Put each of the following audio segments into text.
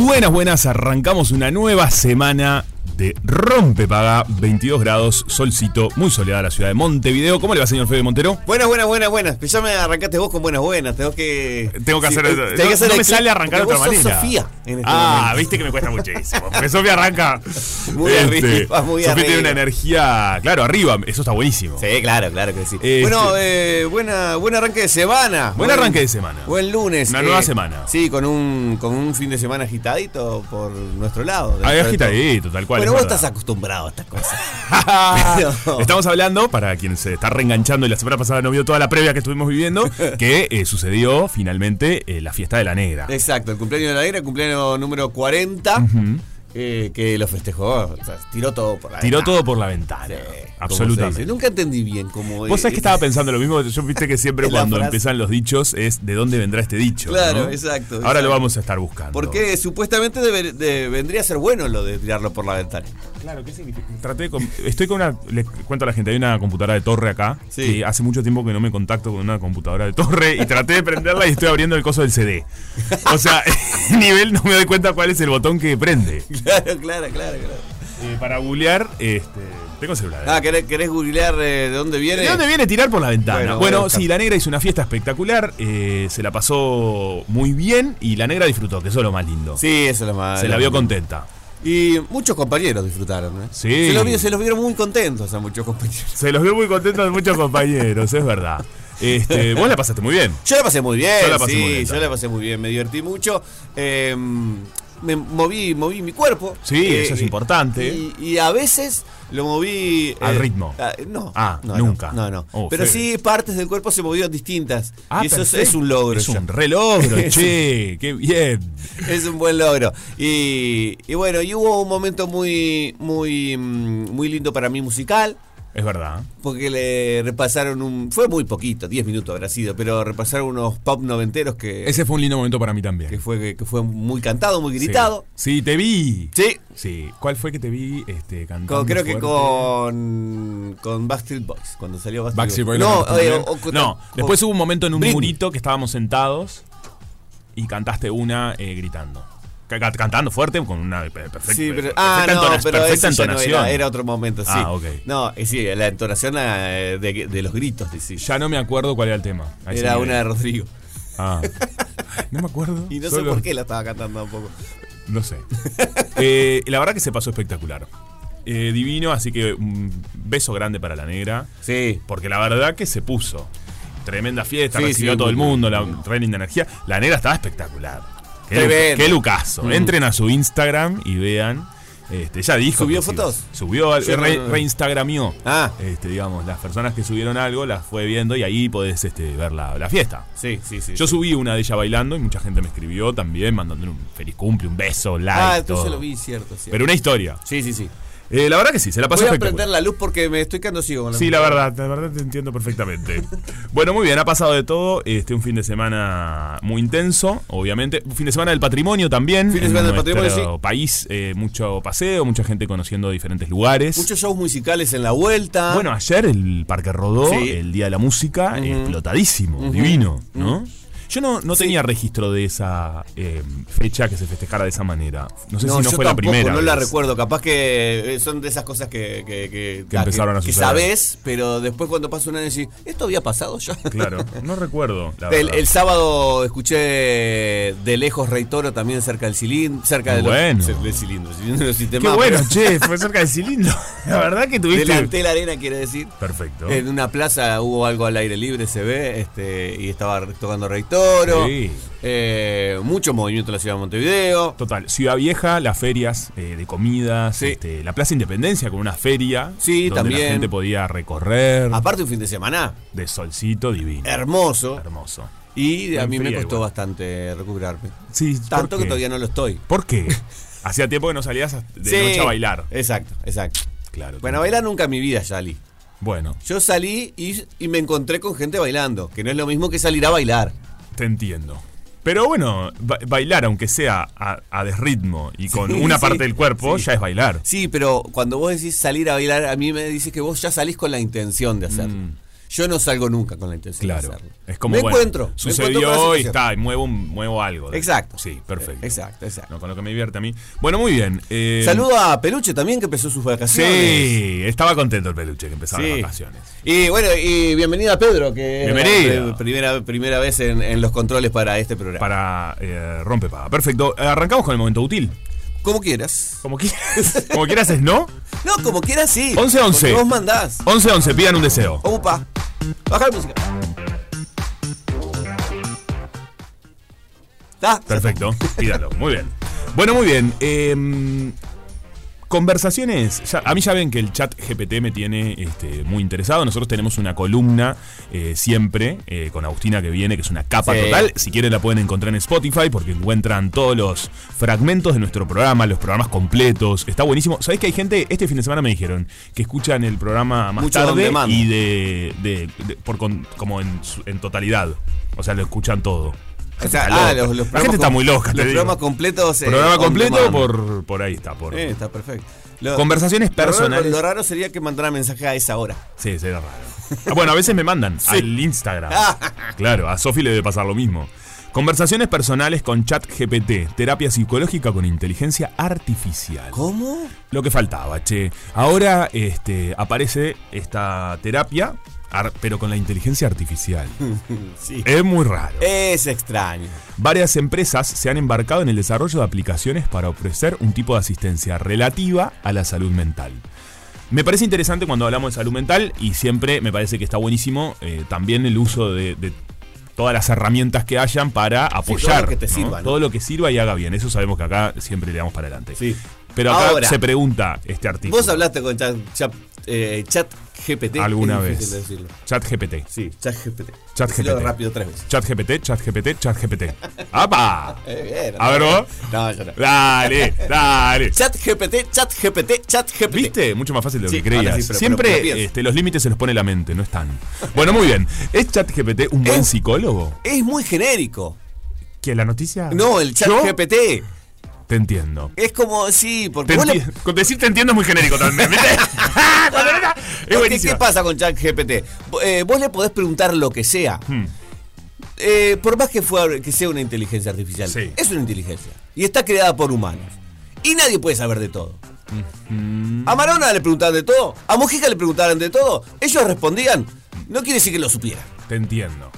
Buenas, buenas, arrancamos una nueva semana de Rompepaga, 22 grados, solcito, muy soleada la ciudad de Montevideo. ¿Cómo le va, señor Fede Montero? Buenas, buenas, buenas, buenas. Pues ya me arrancaste vos con buenas, buenas. Tengo que. Tengo que Sí, hacer. eh, no que hacer no me sale arrancar de otra manera. Sofía en este ah, momento. viste que me cuesta muchísimo. Porque Sofía arranca. Muy arriba, muy Sofía tiene arriba. una energía. Claro, arriba. Eso está buenísimo. Sí, claro, claro que sí. Este- Bueno, eh, buena, buen arranque de semana. Buen arranque de semana. Buen lunes. Una nueva semana. Sí, con un, con un fin de semana agitadito por nuestro lado. Todo. agitadito, tal cual. Bueno, es vos verdad. estás acostumbrado a estas cosas. Pero- Estamos hablando, para quien se está reenganchando y la semana pasada no vio toda la previa que estuvimos viviendo, que eh, sucedió finalmente eh, la fiesta de la negra. Exacto, el cumpleaños de la negra, el cumpleaños número 40, eh, que lo festejó, o sea, tiró todo por la Tiró ventana. todo por la ventana. Sí, absolutamente. Nunca entendí bien cómo. Vos sabés que estaba pensando lo mismo, yo viste que siempre cuando frase. empiezan los dichos es de dónde vendrá este dicho. Claro, ¿no? exacto, Ahora exacto. lo vamos a estar buscando. Porque supuestamente debe- de- vendría a ser bueno lo de tirarlo por la ventana. Claro, ¿qué significa? Traté com- estoy con una, les cuento a la gente, hay una computadora de torre acá, Sí. que hace mucho tiempo que no me contacto con una computadora de torre y traté de prenderla y estoy abriendo el coso del CD. O sea, nivel no me doy cuenta cuál es el botón que prende. Claro, claro, claro, claro. Eh, para googlear, este, tengo celular. Ah, ¿querés, querés googlear eh, de dónde viene? ¿De dónde viene tirar por la ventana? Bueno, sí, la negra hizo una fiesta espectacular, eh, se la pasó muy bien y la negra disfrutó, que eso es lo más lindo. Sí, eso es lo más. se la vio contenta. Y muchos compañeros disfrutaron, ¿eh? Sí. Se los, vi- se los vieron muy contentos a muchos compañeros. Se los vio muy contentos de muchos compañeros, es verdad. Este, vos la pasaste muy bien. Yo la pasé muy bien, Yo la pasé sí, muy bien yo la pasé muy bien, me divertí mucho. eh, me moví, moví mi cuerpo. Sí, eh, eso es importante. Y, y a veces lo moví. Al ritmo. ah, no. Ah, no, nunca. No, no. Oh, Pero feo. sí, partes del cuerpo se movieron distintas. Ah, y eso es, un logro. Es ya. un re logro, che, qué bien. Es un buen logro. Y, y bueno, y hubo un momento muy, muy, mm, muy lindo para mí musical. Es verdad. Porque le repasaron un. Fue muy poquito, 10 minutos habrá sido, pero repasaron unos pop noventeros que, Ese fue un lindo momento para mí también. que, fue, que fue muy cantado, muy gritado. Sí, Sí, te vi. Sí. Sí. ¿Cuál fue que te vi este, cantando? Con- creo que con. Con Backstreet Boys, cuando salió Backstreet, Boys. No, ¿lo cantaste eh, bien? o- o- no. o- después hubo un momento en un Britney. murito que estábamos sentados y cantaste una eh, gritando. Ca- ca- Cantando fuerte con una eh, perfecta, Sí, pero, perfecta ah, no, entona- pero perfecta no entonación. era, era otro momento, sí. Ah, ok. No, eh, sí, la entonación eh, de, de los gritos, sí. Ya no me acuerdo cuál era el tema. Era una de Rodrigo. Ah. No me acuerdo. Y no sé por qué la estaba cantando tampoco. No sé. Eh, la verdad que se pasó espectacular. Eh, divino, así que un beso grande para la negra. Sí. Porque la verdad que se puso. Tremenda fiesta, Sí, recibió a todo el mundo, la re linda energía. La negra estaba espectacular. Qué, lucaso. Mm. Entren a su Instagram y vean. Este, ya dijo. ¿Subió sí. fotos? Subió, no- re, reinstagramió. Ah. Este, digamos, las personas que subieron algo las fue viendo y ahí podés este, ver la, la fiesta. Sí, sí, sí. Yo sí. subí una de ella bailando y mucha gente me escribió también, mandándole un feliz cumple, un beso, like. Ah, entonces todo. lo vi, cierto, cierto. Pero una historia. Sí, sí, sí. Eh, la verdad que sí, se la pasó Voy a prender la luz porque me estoy quedando ciego con la Sí, la verdad, la verdad te entiendo perfectamente. bueno, muy bien, ha pasado de todo. Este, un fin de semana muy intenso, obviamente. Un fin de semana del patrimonio también. Fin de semana del patrimonio, sí. país, eh, mucho paseo, mucha gente conociendo diferentes lugares. Muchos shows musicales en la vuelta. Bueno, ayer el Parque Rodó, Sí. el Día de la Música, explotadísimo, divino, ¿no? Yo no, no tenía registro de esa eh, fecha que se festejara de esa manera. No sé si no yo fue la primera. No la recuerdo. Capaz que eh, son de esas cosas que, que, que- Que empezaron a suceder. sabés, pero después cuando pasa un año decís, ¿esto había pasado ya? Claro, no recuerdo. La El, sábado escuché de lejos Rey Toro también cerca del cilindro. Cerca de los- bueno. del cilindro. cilindro del Qué bueno, pero- che, fue cerca del cilindro. La verdad que tuviste. Delante de la arena, quiere decir. Perfecto. En una plaza hubo algo al aire libre, se ve, este, y estaba tocando Rey Toro. Sí. Eh, mucho movimiento en la ciudad de Montevideo. Total, Ciudad Vieja, las ferias eh, de comidas, Sí. este, la Plaza Independencia con una feria Sí, donde también. la gente podía recorrer Aparte un fin de semana de solcito divino. hermoso. Hermoso. Y a mí me costó igual. bastante recuperarme. Sí, ¿por Tanto que todavía no lo estoy. ¿Por qué? Hacía tiempo que no salías de Sí. noche a bailar. Exacto, exacto. Claro. Bueno, a bailar nunca en mi vida salí. Bueno, Yo salí y, y me encontré con gente bailando, que no es lo mismo que salir a bailar. Te entiendo. Pero bueno, ba- bailar, aunque sea a, a desritmo y con Sí, una sí, parte del cuerpo, sí. ya es bailar. Sí, pero cuando vos decís salir a bailar, a mí me dices que vos ya salís con la intención de hacerlo. Mm. Yo no salgo nunca con la intención Claro. de hacerlo. Es como me bueno, encuentro. me Sucedió y situación. está, y muevo, muevo algo. Exacto. Sí, perfecto. Exacto, exacto. No, con lo que me divierte a mí. Bueno, muy bien. eh, Saludo a Peluche también que empezó sus vacaciones. Sí, estaba contento el peluche que empezaba Sí. las vacaciones. Y bueno, y bienvenido a Pedro, que es Bienvenido. la primera, primera vez en, en los controles para este programa. Para eh, Rompepaga. Perfecto. Arrancamos con el momento útil. Como quieras. Como quieras. Como quieras es no. No, como quieras sí. 11, 11. Porque Vos mandás. 11 11, pidan un deseo. Opa. Baja la música. ¿Está? Perfecto, pídalo. Muy bien. Bueno, muy bien. eh, conversaciones. ya- a mí ya ven que el chat GPT me tiene este, muy interesado. Nosotros tenemos una columna eh, siempre eh, con Agustina que viene, que es una capa Sí. total. Si quieren la pueden encontrar en Spotify porque encuentran todos los fragmentos de nuestro programa, los programas completos. Está buenísimo. ¿Sabéis que hay gente? Este fin de semana me dijeron que escuchan el programa más Mucho tarde y de, de- de- por con- como en, en totalidad. O sea, lo escuchan todo. O sea, Está ah, los, los la gente está muy loca, Los programas completos. eh, Programa completo por, por ahí está. Por... Eh, está perfecto. Lo- Conversaciones lo raro- personales. Lo raro sería que mandara mensaje a esa hora. Sí, será raro. Ah, bueno, a veces me mandan al Instagram. Claro, a Sofi le debe pasar lo mismo. Conversaciones personales con chat GPT, terapia psicológica con inteligencia artificial. ¿Cómo? Lo que faltaba, che. Ahora este, aparece esta terapia, ar- pero con la inteligencia artificial. Sí. Es muy raro. Es extraño. Varias empresas se han embarcado en el desarrollo de aplicaciones para ofrecer un tipo de asistencia relativa a la salud mental. Me parece interesante cuando hablamos de salud mental y siempre me parece que está buenísimo eh, también el uso de, de todas las herramientas que hayan para apoyar. todo lo que te ¿no? sirva, ¿no? Todo lo que sirva y haga bien. Eso sabemos que acá siempre le damos para adelante. Sí. Pero acá Ahora, se pregunta este artículo. Vos hablaste con chat, chat, eh, chat GPT. alguna vez. decirlo. Chat GPT. Sí, chat GPT. Chat GPT. rápido tres veces. Chat GPT, chat GPT, chat GPT. ¡Apa! Eh, bien, A ver vos. No, yo no. Dale, dale. Chat GPT, chat GPT, chat GPT. ¿Viste? Mucho más fácil de lo Sí, que creías. ahora sí, pero- Siempre pero- pero piensa. este, los límites se los pone la mente, no están. Bueno, muy bien. ¿Es ChatGPT un buen Es- psicólogo? Es muy genérico. ¿Que la noticia? No, el chat ¿Yo? GPT. Te entiendo. Es como, sí, porque Te Con decir te entiendo es muy genérico también, es porque. ¿Qué pasa con chat GPT? Eh, vos le podés preguntar lo que sea. Hmm. Eh, por más que, fue, que sea una inteligencia artificial, Sí. es una inteligencia. Y está creada por humanos. Y nadie puede saber de todo. A Marona le preguntaban de todo. A Mojica le preguntaban de todo. Ellos respondían. No quiere decir que lo supieran. Te entiendo.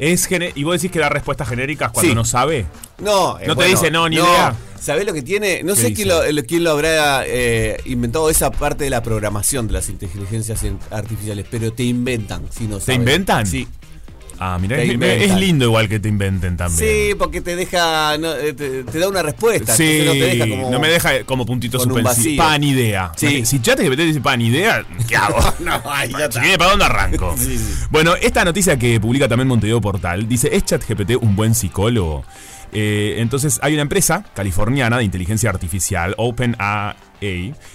Es y vos decís que da respuestas genéricas cuando Sí. no sabe. No, eh, No te dice, no, ni idea. ¿Sabés lo que tiene? No ¿Qué sé quién lo, lo- quién lo habrá eh, inventado esa parte de la programación de las inteligencias en- artificiales, pero te inventan, si no ¿Te sabes. inventan? Sí. Ah, mira, Te es, lindo igual que te inventen también. Sí, porque te deja, no, eh, te, te da una respuesta. Sí, no te deja como. no me deja como puntito con un suspensivo. vacío. Pan idea. Sí. Si ChatGPT dice pan idea, ¿qué hago? No, ahí ya está. Si viene, ¿para dónde arranco? Sí, sí. Bueno, esta noticia que publica también Montevideo Portal dice: ¿Es ChatGPT un buen psicólogo? Eh, entonces, hay una empresa californiana de inteligencia artificial, OpenAI,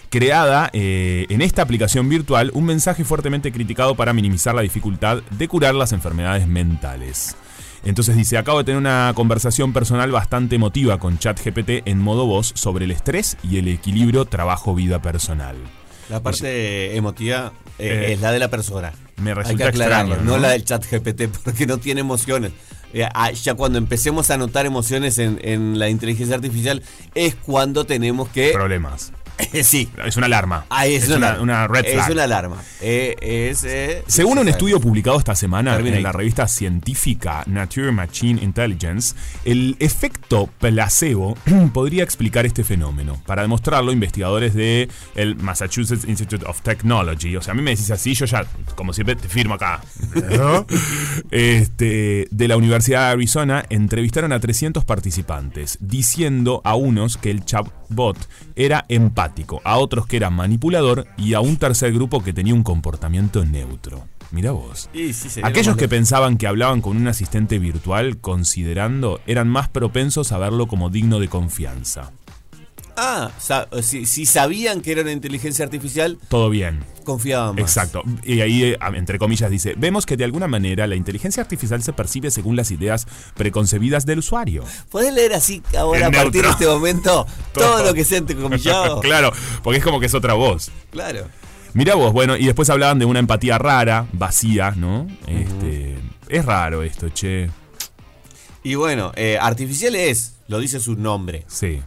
creada eh, en esta aplicación virtual un mensaje fuertemente criticado para minimizar la dificultad de curar las enfermedades mentales. Entonces dice, acabo de tener una conversación personal bastante emotiva con ChatGPT en modo voz sobre el estrés y el equilibrio trabajo-vida personal. La parte emotiva eh, Eh, es la de la persona. me Hay que resulta aclararlo, extraño. no la del chat GPT, porque no tiene emociones. Eh, ah, ya cuando empecemos a notar emociones en, en la inteligencia artificial es cuando tenemos que... Problemas. sí. Es una alarma. Ah, es, es una, una, una red flag. Es una alarma. Eh, es, eh, Según un estudio publicado esta semana Termina en la revista científica Nature Machine Intelligence, el efecto placebo podría explicar este fenómeno. Para demostrarlo, investigadores de el Massachusetts Institute of Technology, o sea, a mí me decís así, yo ya, como siempre, te firmo acá, ¿no? este, de la Universidad de Arizona, entrevistaron a 300 participantes, diciendo a unos que el chatbot era empático, a otros que era manipulador y a un tercer grupo que tenía un comportamiento neutro. Mira vos. Sí, Aquellos que pensaban que hablaban con un asistente virtual, considerando, eran más propensos a verlo como digno de confianza. Ah, sa- si, si sabían que era una inteligencia artificial, Todo bien. confiaban más. Exacto. Y ahí, eh, entre comillas, dice, vemos que de alguna manera la inteligencia artificial se percibe según las ideas preconcebidas del usuario. ¿Podés leer así ahora a partir de este momento todo, Todo. lo que sea entrecomillado? claro, porque es como que es otra voz. Claro. Mira vos, bueno, y después hablaban de una empatía rara, vacía, ¿no? Este, es raro esto, che. Y bueno, eh, artificial es, lo dice su nombre. Sí.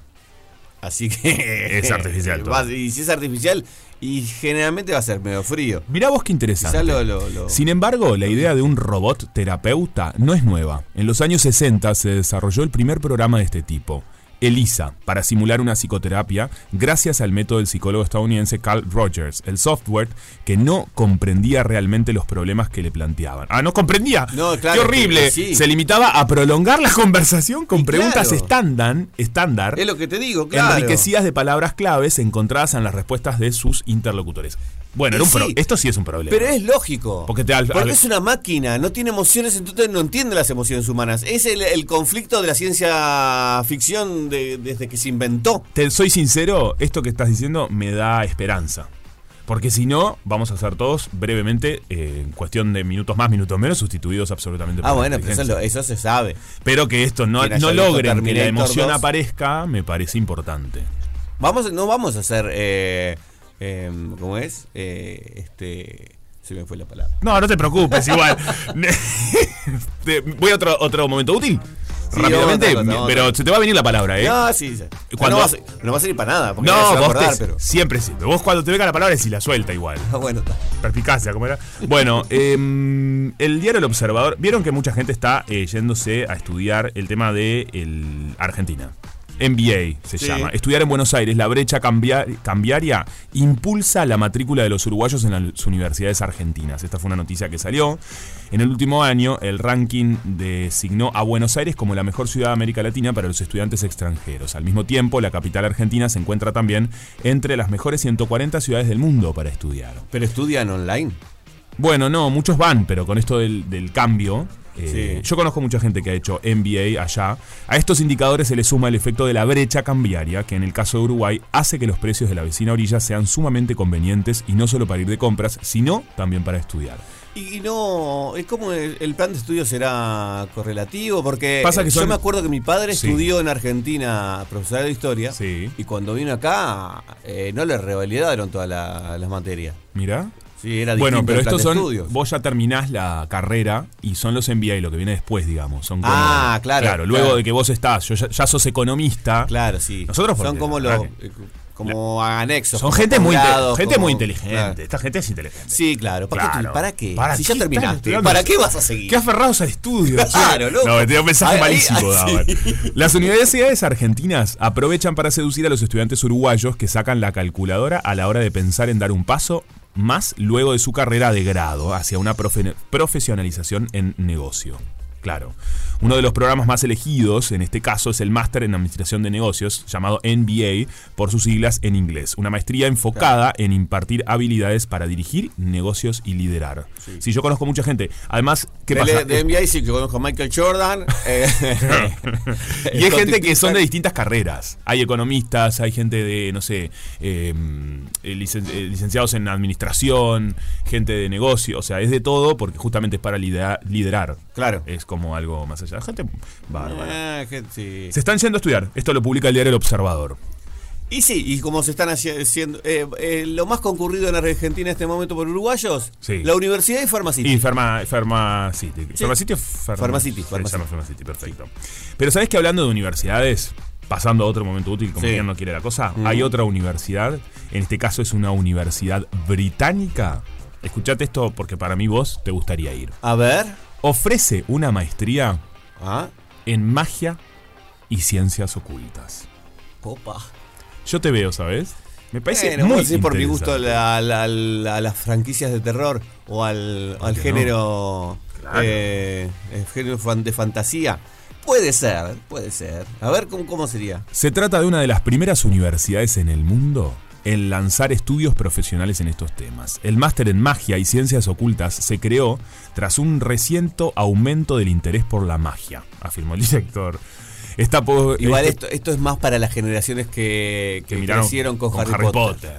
Así que. Es artificial todo. Va- y si es artificial, y generalmente va a ser medio frío. Mirá vos qué interesante. Quizá lo- lo- lo- Sin embargo, la idea de un robot terapeuta no es nueva. En los años 60 se desarrolló el primer programa de este tipo. ELISA, para simular una psicoterapia, gracias al método del psicólogo estadounidense Carl Rogers, el software que no comprendía realmente los problemas que le planteaban. Ah, no comprendía. No, claro, Qué horrible. que sí. Se limitaba a prolongar la conversación con Y preguntas claro. estándar, estándar Es lo que te digo, claro. enriquecidas de palabras claves encontradas en las respuestas de sus interlocutores. Bueno, era un pro- esto sí es un problema. Pero es lógico. Porque te- al- Porque al- es una máquina, no tiene emociones, entonces no entiende las emociones humanas. Es el, el conflicto de la ciencia ficción de- desde que se inventó. Te soy sincero, esto que estás diciendo me da esperanza. Porque si no, vamos a ser todos brevemente, eh, en cuestión de minutos más, minutos menos, sustituidos absolutamente por Ah, bueno, pero eso, eso se sabe. Pero que esto no, no logren que la emoción 2. aparezca, me parece importante. Vamos, no vamos a hacer, eh, eh, ¿cómo es? Eh, este, se me fue la palabra. No, no te preocupes, igual. Voy a otro, otro momento útil. Sí, Rápidamente, otra cosa, otra. pero se te va a venir la palabra, ¿eh? No, sí, sí. Cuando- No, va a no va a servir para nada, porque No, vos acordar, te- pero... siempre sirve. Vos cuando te venga la palabra si la suelta igual. Ah, bueno, está. Perspicacia, ¿cómo era? Bueno, em, el diario El Observador. Vieron que mucha gente está eh, yéndose a estudiar el tema de el Argentina. MBA se Sí. llama. Estudiar en Buenos Aires, la brecha cambia- cambiaria impulsa la matrícula de los uruguayos en las universidades argentinas. Esta fue una noticia que salió. En el último año, el ranking designó a Buenos Aires como la mejor ciudad de América Latina para los estudiantes extranjeros. Al mismo tiempo, la capital argentina se encuentra también entre las mejores 140 ciudades del mundo para estudiar. Pero estudian online. Bueno, no, muchos van, pero con esto del, del cambio. Eh, Sí. Yo conozco mucha gente que ha hecho MBA allá. A estos indicadores se le suma el efecto de la brecha cambiaria, que en el caso de Uruguay hace que los precios de la vecina orilla sean sumamente convenientes y no solo para ir de compras, sino también para estudiar. Y, no, es como el, el plan de estudio será correlativo, porque Pasa que yo son- me acuerdo que mi padre Sí. estudió en Argentina profesor de historia, Sí. y cuando vino acá eh, no le revalidaron todas la- las materias. Mira. Sí, era Bueno, pero estos son. estudios. Vos ya terminás la carrera y son los MBA lo que viene después, digamos. Son como- Ah, claro, Claro, luego claro. de que vos estás, yo ya, ya sos economista. Claro, sí. Nosotros son porque, como los eh, como anexos. Son como gente muy, gente como- muy inteligente. Claro. Esta gente es inteligente. Sí, claro. ¿Para, Claro. Qué, ¿Para qué? ¿Para si qué ya terminaste? ¿para qué vas a seguir? Qué aferrados al estudio. Claro, loco. No, me dio un mensaje malísimo. daban. sí. Las universidades argentinas aprovechan para seducir a los estudiantes uruguayos que sacan la calculadora a la hora de pensar en dar un paso más luego de su carrera de grado hacia una profe- profesionalización en negocio. Claro. Uno de los programas más elegidos en este caso es el Máster en Administración de Negocios, llamado MBA por sus siglas en inglés. Una maestría enfocada en impartir habilidades para dirigir negocios y liderar. Si yo conozco mucha gente. Además, ¿qué de, pasa? de NBA sí que conozco a Michael Jordan. eh, Y hay gente que son de distintas carreras. Hay economistas, hay gente de, no sé, eh, licen- eh, licenciados en administración, gente de negocio. O sea, es de todo porque justamente es para lidera- liderar. Claro. Es como algo más allá. Gente bárbara. Ah. Se están yendo a estudiar. Esto lo publica el diario El Observador. Y sí, y como se están haci- haciendo. eh, eh, lo más concurrido en Argentina en este momento por uruguayos, Sí. la universidad y Pharmacity. Y Pharma, Pharmacity. Sí. ¿Pharmacity o Pharma- Pharmacity, Se Pharmacity. llama Pharmacity, perfecto. Pero ¿sabés que hablando de universidades, pasando a otro momento útil, como quien no quiere la cosa, Mm. hay otra universidad, en este caso es una universidad británica. Escuchate esto porque para mí vos te gustaría ir. A ver. Ofrece una maestría Ah, en magia y ciencias ocultas. copa. Yo te veo, ¿sabes? Me parece Bueno, muy decís por mi gusto interesante. la- la- la- a las franquicias de terror o al, al género, Claro. eh, el género de fantasía. Puede ser, puede ser. A ver cómo, cómo sería. Se trata de una de las primeras universidades en el mundo en lanzar estudios profesionales en estos temas. El máster en magia y ciencias ocultas se creó tras un reciente aumento del interés por la magia, afirmó el director. Esta Igual este- esto, esto es más para las generaciones que, que, que miraron crecieron con, Harry, Potter.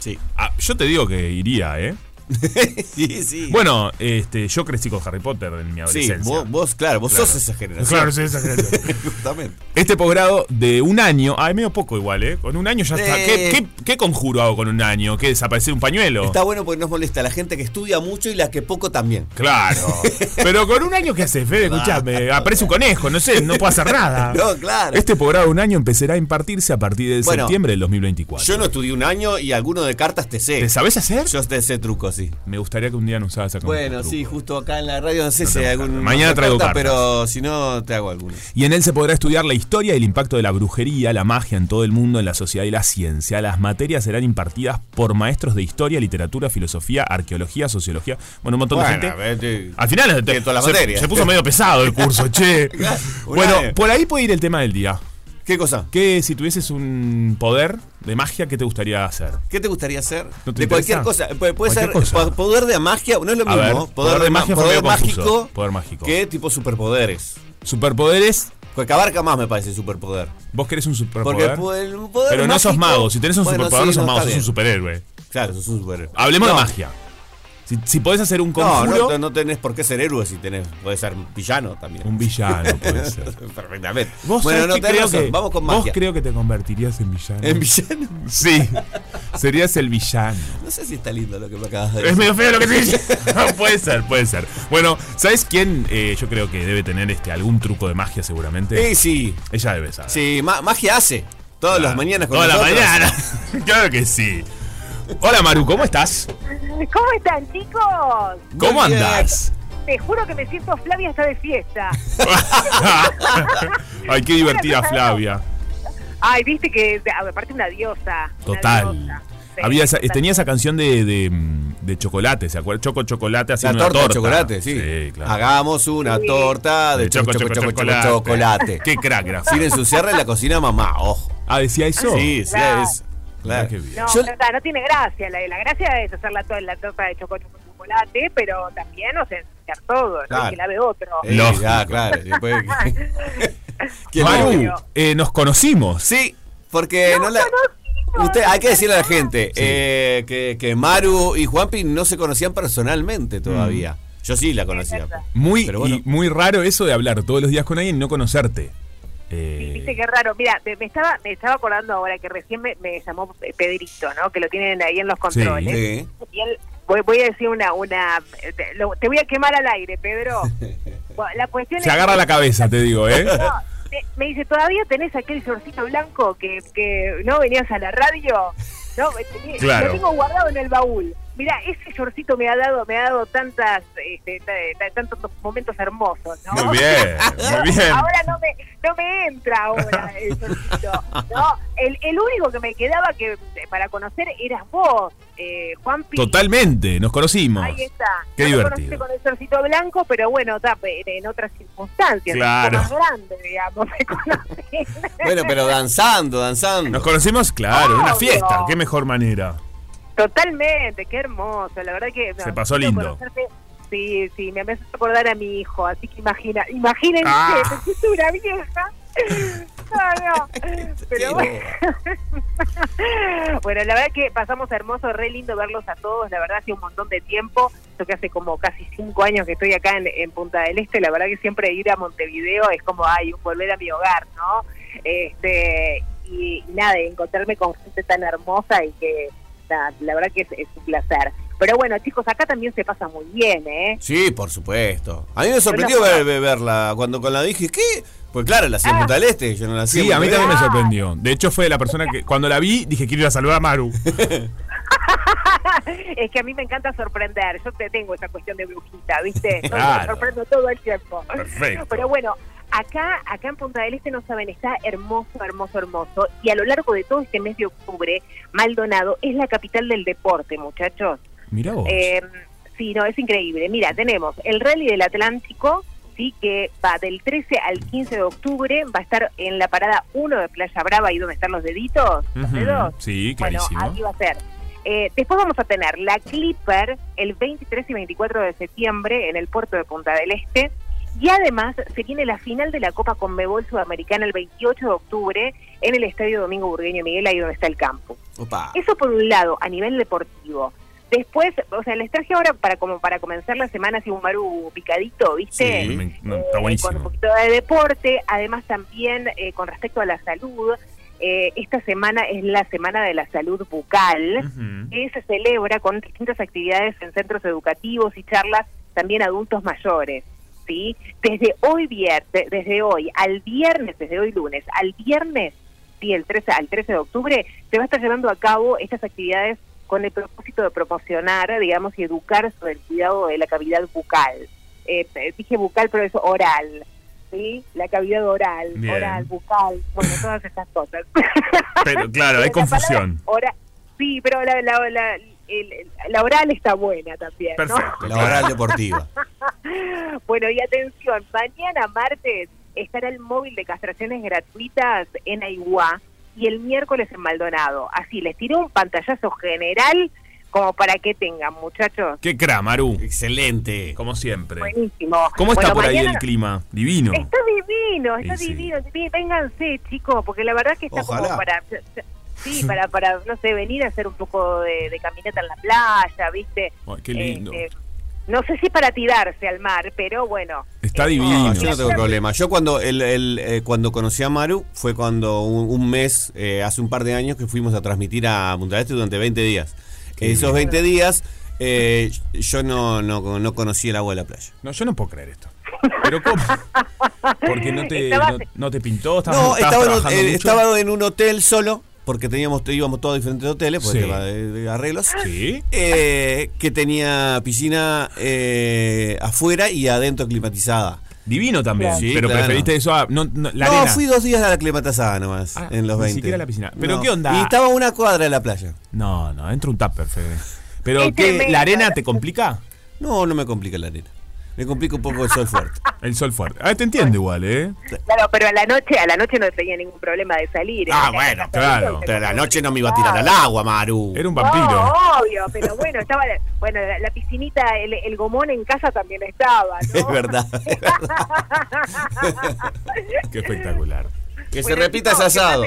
Sí. Ah, yo te digo que iría, ¿eh? sí, sí. Bueno, este, yo crecí con Harry Potter en mi sí, adolescencia. vos, vos, claro, vos Claro. sos esa generación. Claro, soy esa generación. Justamente. Este posgrado de un año, ay, medio poco igual, ¿eh? Con un año ya está. Eh. ¿Qué, qué, qué conjuro hago con un año? ¿Qué? ¿Desaparecer un pañuelo? Está bueno porque nos molesta la gente que estudia mucho y la que poco también. Claro. Pero con un año, ¿qué haces, Fede? Escuchame, aparece un conejo, no sé, no puedo hacer nada. No, claro. Este posgrado de un año empezará a impartirse a partir de Bueno, septiembre del 2024. Yo no estudié un año y alguno de cartas te sé. ¿Te sabes hacer? Yo te sé truco, Me gustaría que un día nos hagas esa Bueno, sí, justo acá en la radio no sé No si hay algún. Mañana traigo cartas. Pero si no, te hago alguno. Y en él se podrá estudiar la historia y el impacto de la brujería, la magia en todo el mundo, en la sociedad y la ciencia. Las materias serán impartidas por maestros de historia, literatura, filosofía, arqueología, sociología. Bueno, un montón de gente. Al final te- tiene todas las se, materias. se puso medio pesado el curso, che. Bueno, por ahí puede ir el tema del día. ¿Qué cosa? Que si tuvieses un poder de magia, ¿qué te gustaría hacer? ¿Qué te gustaría hacer? ¿No te de cualquier cosa. Puede, ser cosa. poder de magia, no es lo mismo. ver, poder, de magia, poder mágico. Poder mágico. Que tipo superpoderes. Superpoderes, Porque abarca más, me parece, superpoder. vos querés un Porque superpoder. po- el poder Pero no sos mago. Si tenés un Bueno, superpoder, sí, no sos no, mago, sos un superhéroe. Claro, sos un superhéroe. Hablemos No, de magia. Si, si podés hacer un No, conjuro, no, no tenés por qué ser héroe si tenés. Puede ser villano también. un villano puede ser. Perfectamente. Vos bueno, no creo razón. que Vamos con vos magia. creo que te convertirías en villano. ¿En villano? Sí. Serías el villano. No sé si está lindo lo que me acabas de Es decir. medio feo lo que te dice. puede ser, puede ser. Bueno, ¿sabes quién? Eh, yo creo que debe tener este algún truco de magia seguramente. Sí, sí. Ella debe saber. Sí, ma- magia hace. Todas Claro. las mañanas con Toda la nosotros. mañana. claro que sí. Hola Maru, ¿cómo estás? ¿Cómo están, chicos? ¿Cómo andás? Te juro que me siento Flavia está de fiesta. Ay, qué divertida Flavia. Ay, viste que aparte una diosa. una Total. diosa. Sí, Había esa- total. tenía esa canción de, de, de chocolate, ¿se acuerdan? Choco chocolate La haciendo torta, una de torta. chocolate, sí. Sí, claro. Hagamos una Sí. torta de choco, choco, choco, choco, chocolate. Qué crack. Sin ensuciarle la cocina mamá, ojo. Ah, decía eso. Sí, sí, Claro. es. Claro. qué bien. No, Yo- no, está, no tiene gracia. La, la gracia es hacer la, la torta de choco, choco, chocolate, pero también, o sea, ensuciar todo, ¿no? Que la ve otro. Eh, ya, claro. después- ¿Quién Maru, no? eh, nos conocimos. Sí, porque no, la. Usted, hay que decirle a la gente eh, que, que Maru y Juanpi no se conocían personalmente todavía. Yo sí la conocía. verdad. Muy, Pero bueno. y muy raro eso de hablar todos los días con alguien y no conocerte. Eh, Viste qué raro. Mira, me, me estaba me estaba acordando ahora que recién me, me llamó Pedrito, ¿no? Que lo tienen ahí en los controles. Sí. Y él, voy, voy a decir una, una te, lo- te voy a quemar al aire, Pedro. Bueno, la cuestión se es agarra la cabeza, te digo, ¿eh? No, me, me dice, ¿todavía tenés aquel shortcito blanco que, que no venías a la radio? No, Claro. lo tengo guardado en el baúl. Mira, ese shortcito me ha dado, me ha dado tantas, este, ta- ta- tantos momentos hermosos, ¿no? Muy bien, muy bien. Ahora no me, no me entra ahora el shortcito. No, el, el único que me quedaba que para conocer eras vos, eh, Juanpi. Totalmente, nos conocimos. Ahí está. Qué no divertido. conociste con el shortcito blanco, pero bueno, en otras circunstancias. Claro. Más grande, digamos, me conocí. Bueno, pero danzando, danzando. Nos conocimos, claro, en una fiesta. Qué mejor manera. Totalmente, qué hermoso. La verdad que. Se no, pasó lindo. conocerte. Sí, sí, me hace acordar a mi hijo, así que imagina, imagínense, Ah. me una vieja. No, no. Pero bueno. bueno, la verdad que pasamos hermoso, re lindo verlos a todos, la verdad hace un montón de tiempo, esto que hace como casi cinco años que estoy acá en, en Punta del Este, la verdad que siempre ir a Montevideo es como, ay, volver a mi hogar, ¿no? Este, y, y nada, encontrarme con gente tan hermosa y que la verdad que es, es un placer. Pero bueno, chicos, acá también se pasa muy bien, ¿eh? Sí, por supuesto. A mí me sorprendió ver, ver- verla cuando con la dije, ¿qué? Pues claro, la hacía en Punta del Este, yo no la hacía. Sí, a mí también me sorprendió. De hecho, fue la persona que cuando la vi dije quiero ir a saludar a Maru. es que a mí me encanta sorprender. Yo te tengo esa cuestión de brujita, ¿viste? Claro. me sorprendo todo el tiempo. Perfecto. Pero bueno, acá, acá en Punta del Este no saben, está hermoso, hermoso, hermoso. Y a lo largo de todo este mes de octubre, Maldonado es la capital del deporte, muchachos. Mira vos. Eh, sí, no, es increíble. Mira, tenemos el Rally del Atlántico, sí, que va del 13 al 15 de octubre, va a estar en la parada 1 de Playa Brava, ahí donde están los deditos, los dedos. Sí, Bueno, clarísimo. ahí va a ser. Eh, después vamos a tener la Clipper el 23 y 24 de septiembre en el puerto de Punta del Este. Y además se tiene la final de la Copa Conmebol Sudamericana el 28 de octubre en el Estadio Domingo Burgueño Miguel, ahí donde está el campo. Opa. Eso por un lado, a nivel deportivo. Después, o sea, les traje ahora para como para comenzar la semana así un maru picadito, ¿viste? Sí, me- no, Eh, está con un buenísimo. poquito de deporte, además también eh, con respecto a la salud, eh, esta semana es la semana de la salud bucal, Ujú. que se celebra con distintas actividades en centros educativos y charlas también adultos mayores. ¿Sí? Desde hoy viernes, desde hoy al viernes, desde hoy lunes al viernes, sí, el 13, al 13 de octubre, se va a estar llevando a cabo estas actividades con el propósito de promocionar, digamos, y educar sobre el cuidado de la cavidad bucal. Eh, eh, dije bucal, pero es oral, ¿sí? La cavidad oral, Bien. oral, bucal, bueno, todas estas cosas. Pero claro, hay confusión. palabra sí, pero la, la, la, el- la oral está buena también, ¿no? Perfecto. La oral deportiva. Bueno, y atención, mañana martes estará el móvil de castraciones gratuitas en Aiguá y el miércoles en Maldonado. Así, les tiré un pantallazo general como para que tengan, muchachos. Qué cra, Maru. Excelente. Como siempre. Buenísimo. ¿Cómo está Bueno, por ahí el clima? Divino. Está divino, está sí. divino. Sí, Vénganse, chicos, porque la verdad que está Ojalá. como para... Sí, para, para, no sé, venir a hacer un poco de, de caminata en la playa, ¿viste? Qué lindo. Este, no sé si para tirarse al mar, pero bueno. Está Eh, divino. No, yo no tengo problema. Yo cuando el, el, eh, cuando conocí a Maru fue cuando un, un mes, eh, hace un par de años, que fuimos a transmitir a Punta del Este durante 20 días. Qué Esos bien. 20 días eh, yo no, no, no conocí el agua de la playa. No, yo no puedo creer esto. Pero ¿cómo? Porque no te, no, no te pintó, estabas, No, estabas estaba en, eh, mucho? estaba en un hotel solo, porque teníamos íbamos todos a diferentes hoteles, por Sí. tema de, de arreglos. Sí. eh, que tenía piscina eh, afuera y adentro climatizada. Divino también. Sí, pero claro. preferiste eso a. No, no, la no, arena. fui dos días a la climatizada nomás, Ah, en los ni 20. siquiera a la piscina. ¿Pero No. qué onda? Y estaba a una cuadra de la playa. No, no, entra un tupper, Fede. Pero ¿qué? ¿La arena te complica? No, no me complica la arena. Me complica un poco el sol fuerte. El sol fuerte. Ah, te entiendo igual, ¿eh? Claro, pero a la noche, a la noche no tenía ningún problema de salir. Ah, En- bueno, en- claro. Pero a la noche no me iba a tirar al agua, Maru. Era un No, vampiro. obvio, pero bueno, estaba, la- bueno, la, la piscinita, el, el gomón en casa también estaba, ¿no? Es verdad. es verdad. Qué espectacular. Que se repita ese asado.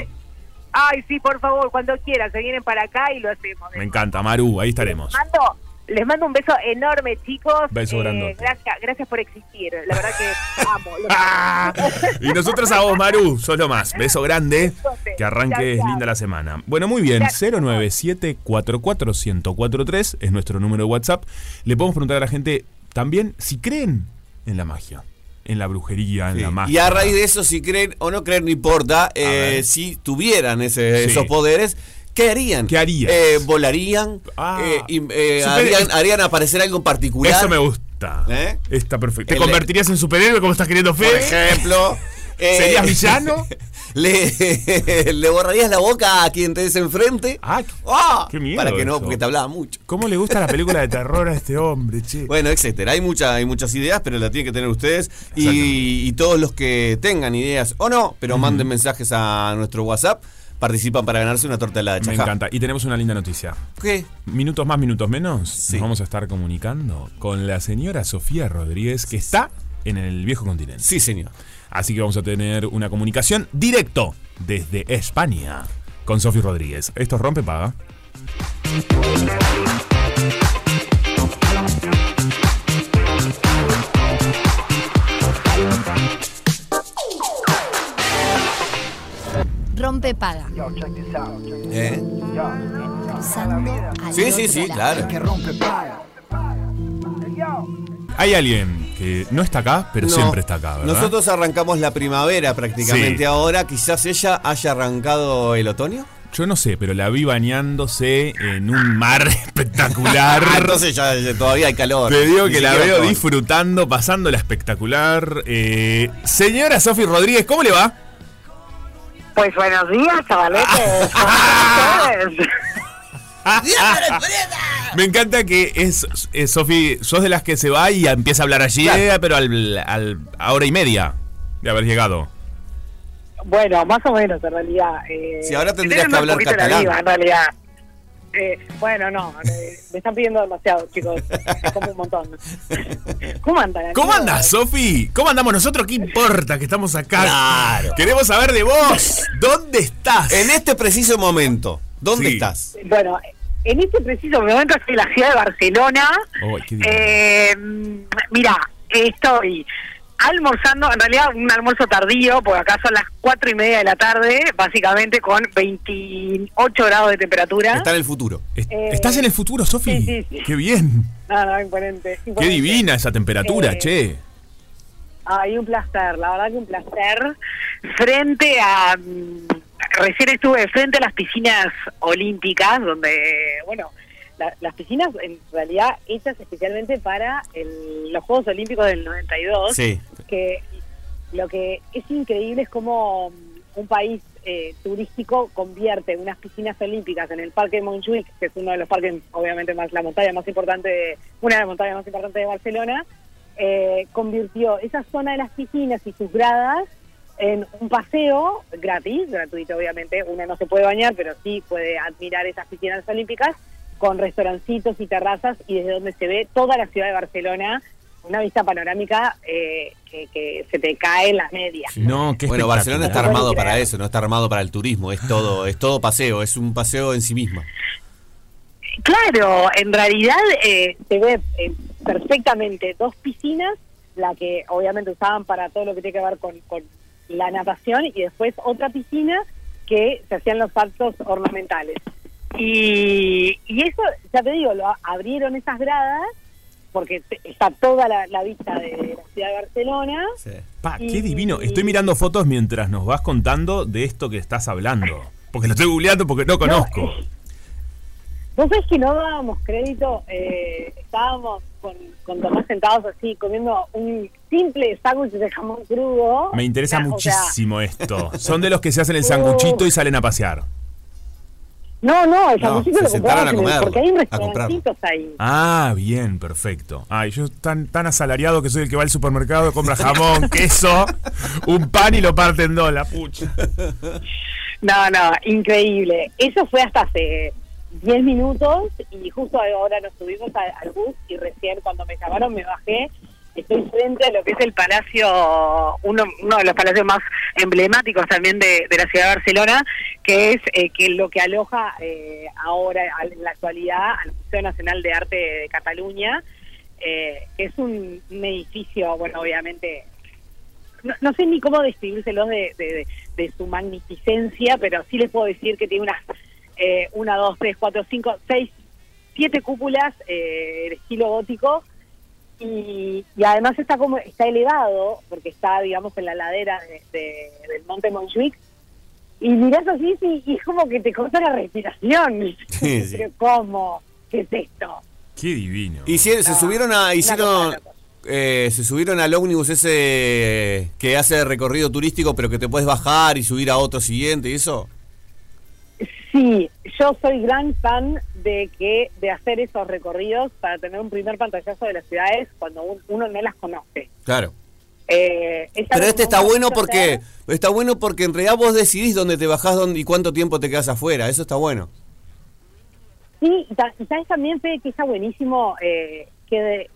Ay, sí, por favor, cuando quieran, se vienen para acá y lo hacemos. Me encanta, Maru, ahí estaremos. Mando, les mando un beso enorme, chicos. Eh, Beso grandote. gracias, gracias por existir. La verdad que amo. Ah, amo. y nosotros a vos, Maru, solo más. Beso grande. Besote. Que arranque Chau, chau. linda la semana. Bueno, muy bien. Chau. 097-44-1043 es nuestro número de WhatsApp. Le podemos preguntar a la gente también si creen en la magia, en la brujería, en Sí. la Y magia. a raíz de eso, si creen o no creen, no importa. eh, si tuvieran ese- Sí. esos poderes, ¿qué harían? ¿Qué? Eh, ¿Volarían? Ah. Eh, eh, harían, harían aparecer algo en particular? Eso me gusta. Está perfecto. ¿Te convertirías en superhéroe como estás queriendo, Por Fede? ejemplo. eh, ¿Serías villano? ¿Le, ¿Le borrarías la boca a quien te des enfrente? Ah, qué- ¡Ah! qué miedo Para que no, eso. porque te hablaba mucho. ¿Cómo le gusta la película de terror a este hombre, che? Bueno, etcétera. Hay, mucha, hay muchas ideas, pero las tienen que tener ustedes. Y, y todos los que tengan ideas o no, pero manden mensajes a nuestro WhatsApp, participan para ganarse una torta helada Me encanta. Y tenemos una linda noticia. ¿Qué? Minutos más, minutos menos, Sí. nos vamos a estar comunicando con la señora Sofía Rodríguez, que está en el viejo continente. Sí, señor. Así que vamos a tener una comunicación directo desde España con Sofía Rodríguez. Esto es Rompe Paga. Paga. ¿Eh? Sí, sí, sí, claro. Hay alguien que no está acá, pero No. siempre está acá, ¿verdad? Nosotros arrancamos la primavera prácticamente Sí. ahora. Quizás ella haya arrancado el otoño. Yo no sé, pero la vi bañándose en un mar espectacular. Ah, entonces ya, ya todavía hay calor. Te digo que la veo disfrutando, pasándola espectacular. Eh, señora Sofi Rodríguez, ¿cómo le va? Pues buenos días, chavaletes. Me encanta que es, es Sofi, sos de las que se va y empieza a hablar allí, Claro. eh, pero al, al- a hora y media de haber llegado. Bueno, más o menos, en realidad. Eh, Sí, ahora tendrías que hablar catalán. diva, en realidad. Eh, bueno, no, eh, me están pidiendo demasiado, chicos. Como un montón. ¿Cómo andan? ¿Cómo andas, Sofi? ¿Cómo andamos nosotros? ¿Qué importa que estamos acá? Claro. Queremos saber de vos. ¿Dónde estás? En este preciso momento, ¿dónde Sí. estás? Bueno, en este preciso momento estoy en la ciudad de Barcelona. Eh, mira, estoy almorzando, en realidad un almuerzo tardío, porque acá son las cuatro y media de la tarde, básicamente con 28 grados de temperatura. Está en el futuro. Est- eh, ¿Estás en el futuro, Sofi? sí, sí, sí. Qué bien. No, no, imponente. Qué divina esa temperatura, Eh, che. Ay, un placer, la verdad que un placer. Frente a. mm, Recién estuve frente a las piscinas olímpicas, donde, bueno, la- las piscinas en realidad hechas especialmente para el- los Juegos Olímpicos del 92. Sí. Que lo que es increíble es cómo mm, un país eh, turístico convierte unas piscinas olímpicas en el Parque de Montjuic, que es uno de los parques, obviamente, más la montaña más importante, de- una de las montañas más importantes de Barcelona, eh, convirtió esa zona de las piscinas y sus gradas en un paseo gratis, gratuito obviamente, uno no se puede bañar, pero sí puede admirar esas piscinas olímpicas con restaurancitos y terrazas y desde donde se ve toda la ciudad de Barcelona, una vista panorámica eh, que, que se te cae en las medias. No, qué Bueno, Barcelona está. No armado para eso, no está armado para el turismo, es todo, es todo paseo, es un paseo en sí misma. Claro, en realidad eh, se ve eh, perfectamente dos piscinas, la que obviamente usaban para todo lo que tiene que ver con, con la natación y después otra piscina que se hacían los saltos ornamentales. Y, y eso, ya te digo, lo abrieron esas gradas porque está toda la, la vista de la ciudad de Barcelona. Pa, qué Y- divino. Estoy mirando fotos mientras nos vas contando de esto que estás hablando. Porque lo estoy googleando porque no conozco. Vos sabés que no dábamos crédito, eh, estábamos con, con Tomás sentados así comiendo un simple sándwich de jamón crudo. Me interesa O sea, muchísimo esto. Son de los que se hacen el sanguchito y salen a pasear. No, no, el No, sanguchito se lo sentaron a porque hay restaurantitos ahí. Ah, bien, perfecto. Ay, yo tan, tan asalariado que soy el que va al supermercado, compra jamón, queso, un pan y lo parte en dos, la pucha. No, no, increíble. Eso fue hasta hace 10 minutos y justo ahora nos subimos a- al bus y recién cuando me llamaron me bajé. Estoy frente a lo que es el palacio, uno, de los palacios más emblemáticos también de, la ciudad de Barcelona, que es eh, que lo que aloja eh, ahora, en la actualidad, al Museo Nacional de Arte de Cataluña, eh, es un, edificio, bueno, obviamente no, no sé ni cómo describírselos de, de, de- de su magnificencia, pero sí les puedo decir que tiene unas eh, una, dos, tres, cuatro, cinco, seis, siete cúpulas eh, de estilo gótico y, y además está como está elevado porque está digamos en la ladera de- de- del monte Montjuic y mirás así sí, y es como que te corta la respiración Sí, sí. pero cómo qué es esto Qué divino. Hicieron, se No, subieron a, hicieron, eh, se subieron al ómnibus ese que hace recorrido turístico, pero que te puedes bajar y subir a otro siguiente y eso. Sí, yo soy gran fan de que de hacer esos recorridos para tener un primer pantallazo de las ciudades cuando un- uno no las conoce. Claro. Eh, Pero este está bueno porque hacer. está bueno porque en realidad vos decidís dónde te bajás dónde, y cuánto tiempo te quedas afuera. Eso está bueno. Sí, sabes también, Fede, que está buenísimo eh, que de-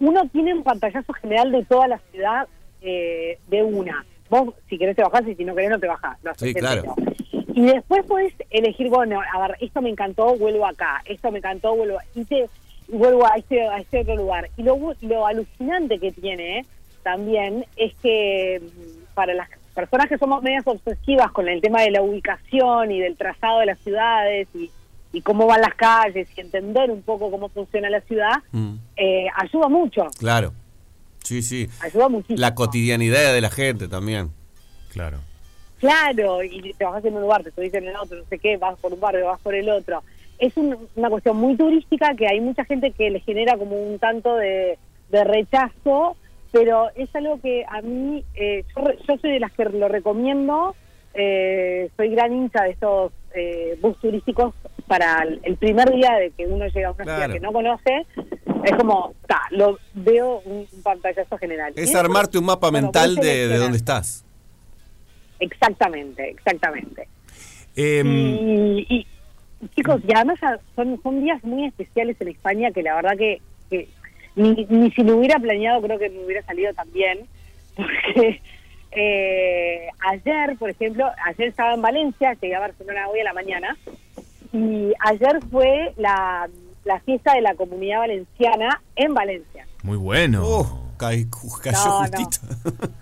uno tiene un pantallazo general de toda la ciudad eh, de una. Vos, si querés, te bajás y si no querés, no te bajás. Lo Sí, claro. Y después podés elegir, bueno, a ver, esto me encantó, vuelvo acá. Esto me encantó, vuelvo. Y, te, y vuelvo a este, a este otro lugar. Y lo, lo alucinante que tiene también es que mm, para las personas que somos medias obsesivas con el tema de la ubicación y del trazado de las ciudades y, y cómo van las calles y entender un poco cómo funciona la ciudad, Mm, eh, ayuda mucho, claro. Sí, sí. ayuda muchísimo. La cotidianidad de la gente también. Claro. Claro, y te bajas en un lugar, te subís en el otro, no sé qué, vas por un barrio, vas por el otro. Es un- una cuestión muy turística que hay mucha gente que le genera como un tanto de, de rechazo, pero es algo que a mí, eh, yo, yo soy de las que lo recomiendo, eh, soy gran hincha de estos eh, bus turísticos para el, el primer día de que uno llega a una Claro. ciudad que no conoce, es como, ta, lo veo un, un pantallazo general. Es armarte un mapa bueno, mental de, de dónde estás. Exactamente, exactamente. Em, y, y, chicos, y además son, son días muy especiales en España que la verdad que, que ni, ni si lo hubiera planeado creo que me hubiera salido tan bien. Porque eh, ayer, por ejemplo, ayer estaba en Valencia, llegué a Barcelona hoy a la mañana, y ayer fue la, la fiesta de la comunidad valenciana en Valencia. muy bueno. Oh, cayó no. justito. No,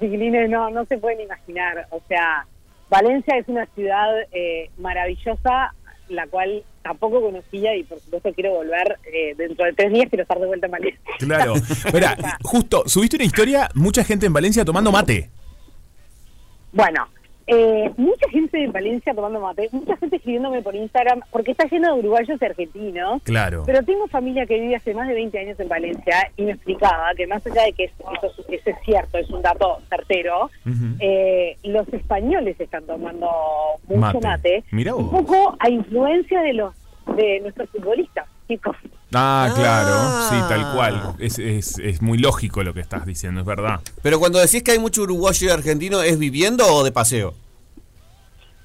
chiquilines, no, no se pueden imaginar. O sea, Valencia es una ciudad eh, maravillosa, la cual tampoco conocía y por supuesto quiero volver eh, dentro de tres días, quiero estar de vuelta en Valencia. Claro. Mira, justo, subiste una historia, mucha gente en Valencia tomando mate. Bueno, eh, mucha gente en Valencia tomando mate, mucha gente escribiéndome por Instagram, porque está lleno de uruguayos y argentinos. Claro. Pero tengo familia que vive hace más de 20 años en Valencia y me explicaba que más allá de que eso, eso- eso es cierto, es un dato certero, eh, los españoles están tomando mucho Mate. mate, Mirá un vos. poco a influencia de los de nuestros futbolistas, chicos. Ah, claro, Ah. sí, tal cual. Es, es, es muy lógico lo que estás diciendo, es verdad. Pero cuando decís que hay mucho uruguayo y argentino, ¿es viviendo o de paseo?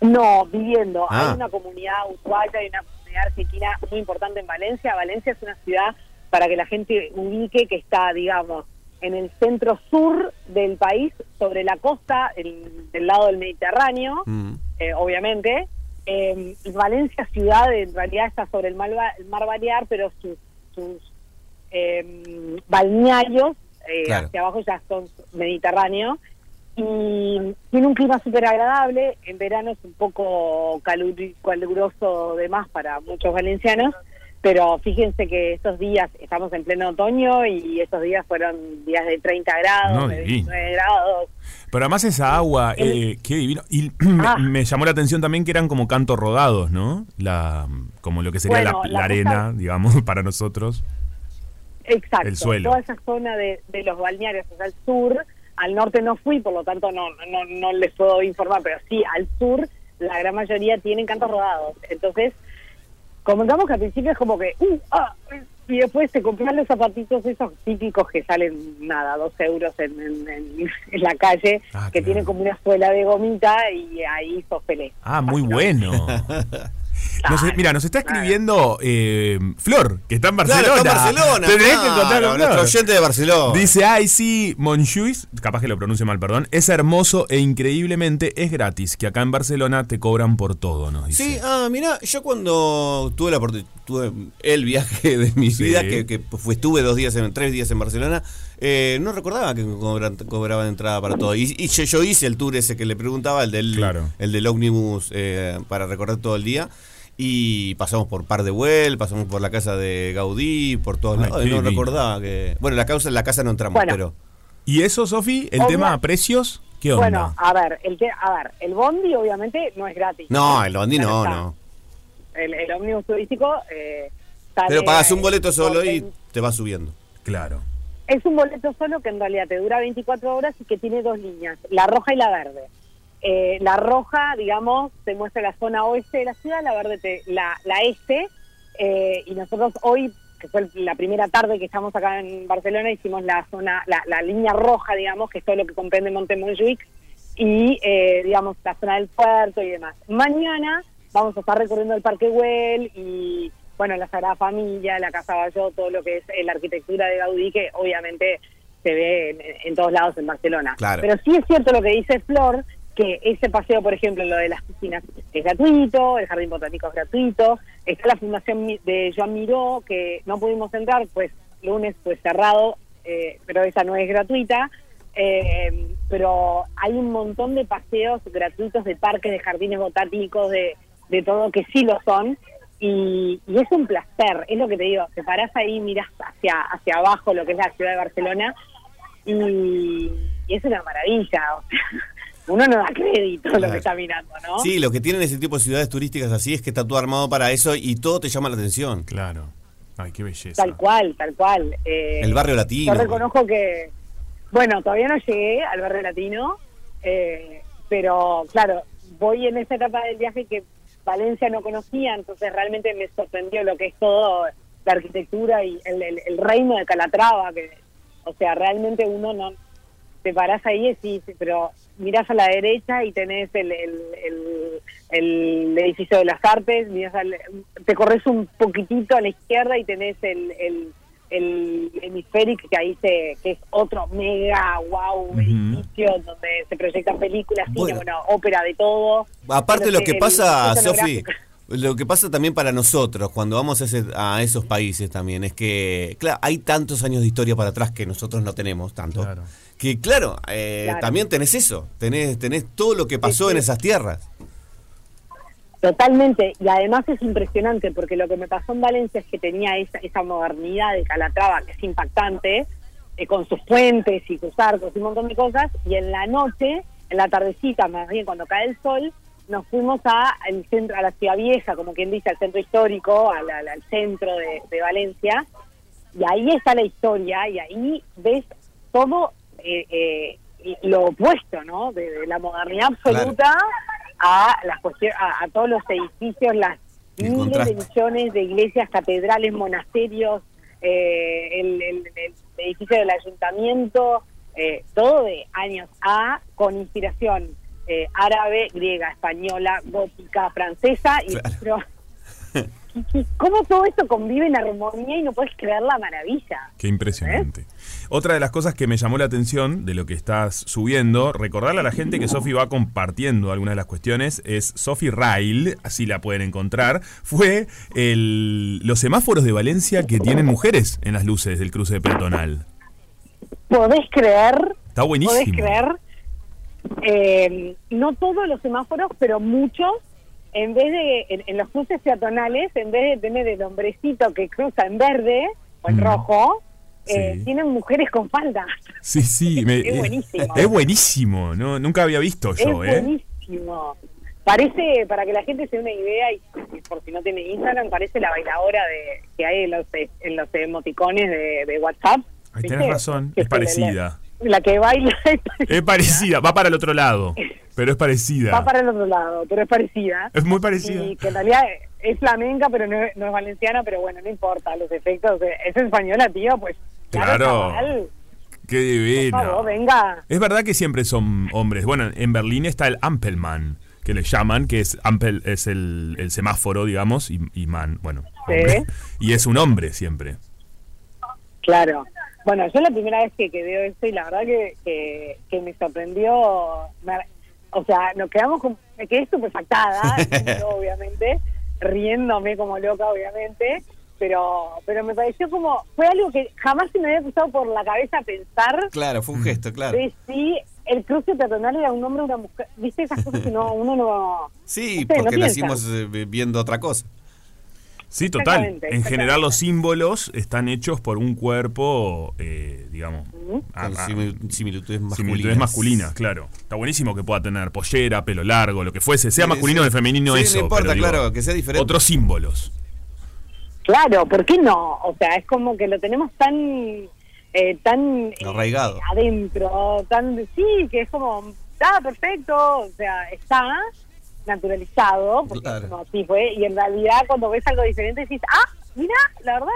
No, viviendo. Ah. Hay una comunidad uruguaya y una comunidad argentina muy importante en Valencia. Valencia es una ciudad, para que la gente ubique, que está, digamos, en el centro sur del país, sobre la costa, el- del lado del Mediterráneo, Mm. eh, obviamente. Eh, y Valencia ciudad en realidad está sobre el mar, el mar Balear, pero sus, sus eh, balnearios eh, Claro. hacia abajo ya son Mediterráneo y tiene un clima súper agradable. En verano es un poco caluroso de más para muchos valencianos, pero fíjense que estos días estamos en pleno otoño y estos días fueron días de 30 grados, No, de divino. 29 grados. Pero además esa agua, eh, qué divino. Y Ah. me, me llamó la atención también que eran como cantos rodados, ¿no? La, como lo que sería Bueno, la, la la arena, digamos, para nosotros. Exacto. El suelo. Toda esa zona de, de los balnearios hacia el sur, al norte no fui, por lo tanto no, no, no les puedo informar, pero sí, al sur la gran mayoría tienen cantos rodados. Entonces, comentamos que al principio es como que, uh, ah, y después te compras los zapatitos esos típicos que salen, nada, dos euros en, en- en- en la calle, Ah, que claro. tienen como una suela de gomita y ahí sos feliz. Ah, muy bueno. Nos- mira, nos está escribiendo eh, Flor, que está en Barcelona. Claro, está en Barcelona. Tenés que contarlo, nuestro Flor. oyente de Barcelona. Dice, ay, sí, Monjuis, capaz que lo pronuncie mal, perdón, es hermoso e increíblemente es gratis, que acá en Barcelona te cobran por todo, nos dice. Sí, ah, mira, yo cuando tuve la oportu- tuve el viaje de mi Sí. vida, que, que fue, estuve dos días, en, tres días en Barcelona, eh, no recordaba que cobran, cobraban entrada para todo. Y, y yo, yo hice el tour ese que le preguntaba, el del, Claro. el del ómnibus eh, para recorrer todo el día. Y pasamos por Par de Güell, pasamos por la casa de Gaudí, por todos Ay, lados. No divino. recordaba que. Bueno, la causa, la casa no entramos, Bueno. pero. ¿Y eso, Sofi, el Obvia- tema precios? ¿Qué onda? Bueno, a ver, el que, a ver, el bondi obviamente no es gratis. No, el bondi no, no. El, el ómnibus turístico eh, sale, Pero pagas un eh, boleto solo y te vas subiendo. claro. Es un boleto solo que en realidad te dura 24 horas y que tiene dos líneas, la roja y la verde. Eh, la roja, digamos, te muestra la zona oeste de la ciudad, la verde te, la, la este. eh, y nosotros hoy, que fue la primera tarde que estamos acá en Barcelona, hicimos la zona, la, la línea roja, digamos, que es todo lo que comprende Montemontjuic y, eh, digamos, la zona del puerto y demás. Mañana vamos a estar recorriendo el Parque Güell y, bueno, la Sagrada Familia, la Casa Bayó, todo lo que es eh, la arquitectura de Gaudí, que obviamente se ve en, en todos lados en Barcelona. Claro. Pero sí es cierto lo que dice Flor, que ese paseo, por ejemplo, lo de las piscinas es gratuito, el jardín botánico es gratuito, está la fundación de Joan Miró, que no pudimos entrar, pues lunes fue cerrado, eh, pero esa no es gratuita, Eh, pero hay un montón de paseos gratuitos de parques, de jardines botánicos, de, de todo que sí lo son. Y, y es un placer, es lo que te digo, te parás ahí, miras hacia, hacia abajo lo que es la ciudad de Barcelona y, y es una maravilla. o sea, uno no da crédito a lo Claro. que está mirando, ¿no? Sí, lo que tienen ese tipo de ciudades turísticas así es que está todo armado para eso y todo te llama la atención. Claro. Ay, qué belleza. Tal cual, tal cual. Eh, El barrio latino. Yo reconozco que, bueno, todavía no llegué al barrio latino, eh, pero claro, voy en esa etapa del viaje que Valencia no conocía, entonces realmente me sorprendió lo que es todo la arquitectura y el, el- el reino de Calatrava, que, o sea, realmente uno no te parás ahí y decís, pero mirás a la derecha y tenés el, el, el- el edificio de las artes, mirás al- te corres un poquitito a la izquierda y tenés el, el, el hemisférico que ahí se, que es otro mega wow edificio donde se proyectan películas, cine, Bueno. bueno, ópera de todo. Aparte Pero lo que el- pasa, Sofi, lo que pasa también para nosotros cuando vamos a, ese- a esos países también es que, claro, hay tantos años de historia para atrás que nosotros no tenemos tanto. Claro. Que claro, eh, Claro. también tenés eso, tenés, tenés todo lo que pasó sí. en esas tierras. Totalmente, y además es impresionante porque lo que me pasó en Valencia es que tenía esa, esa modernidad de Calatrava que es impactante, eh, con sus puentes y sus arcos y un montón de cosas, y en la noche, en la tardecita, más bien cuando cae el sol, nos fuimos a, al centro, a la ciudad vieja, como quien dice, al centro histórico, al, al- al centro de, de Valencia, y ahí está la historia, y ahí ves todo eh, eh, lo opuesto, ¿no? De, de la modernidad absoluta a las cuestiones, a, a todos los edificios, las El miles contraste. de millones de iglesias, catedrales, monasterios, eh, el, el- el edificio del ayuntamiento, eh, todo de años A, con inspiración eh, árabe, griega, española, gótica, francesa, y Claro. Pero, ¿qué- qué- ¿cómo todo esto convive en armonía y no puedes creer la maravilla? Qué impresionante. Otra de las cosas que me llamó la atención de lo que estás subiendo, recordarle a la gente que Sofi va compartiendo algunas de las cuestiones, es Sofi Rail, así la pueden encontrar, fue el, los semáforos de Valencia que tienen mujeres en las luces del cruce peatonal. ¿Podés creer? Está buenísimo. ¿Podés creer? Eh, no todos los semáforos, pero muchos, en vez de, en, en los cruces peatonales, en vez de tener el hombrecito que cruza en verde o en Mm. rojo, eh, Sí. tienen mujeres con falda. Sí, sí. me- Es buenísimo. Es buenísimo. No, nunca había visto yo, es ¿eh? buenísimo. Parece, para que la gente se dé una idea, y por si no tiene Instagram, parece la bailadora de que hay en los, en los emoticones de, de WhatsApp. ¿viste? tenés razón, es parecida. La que baila es parecida. Es parecida, va para el otro lado, pero es parecida. Va para el otro lado, pero es parecida. Es muy parecida. Y que en realidad es flamenca, pero no, es- no es valenciana, pero bueno, no importa los efectos. Es española, tío, pues. Claro. chaval, Qué por divino. favor, venga. Es verdad que siempre son hombres. Bueno, en Berlín está el Ampelmann, que le llaman, que es Ampel es el, el semáforo, digamos, y, y man, bueno, Sí. y es un hombre siempre. Claro. Bueno, yo la primera vez que, que veo esto y la verdad que, que, que me sorprendió, me- o sea, nos quedamos con, me quedé estupefactada, obviamente, riéndome como loca, obviamente, pero pero me pareció como, fue algo que jamás se me había cruzado por la cabeza pensar Claro, fue un gesto, claro. de si el cruce peatonal era un hombre o una mujer. ¿Viste esas cosas que no, uno no... Sí, no sé, no porque piensa. nacimos eh, viendo otra cosa. Sí, total. Exactamente, En general los símbolos están hechos por un cuerpo, eh, digamos, a- similitudes masculinas. similitudes masculinas, claro. Está buenísimo que pueda tener pollera, pelo largo, lo que fuese, sea Sí, masculino o sí. femenino Sí, eso. no importa, pero digo, claro, que sea diferente. Otros símbolos. Claro, ¿por qué no? O sea, es como que lo tenemos tan... eh, tan eh, Arraigado. adentro, tan sí, que es como, está perfecto, o sea, está naturalizado, porque Claro. fue, y en realidad cuando ves algo diferente decís, ah, mira, la verdad,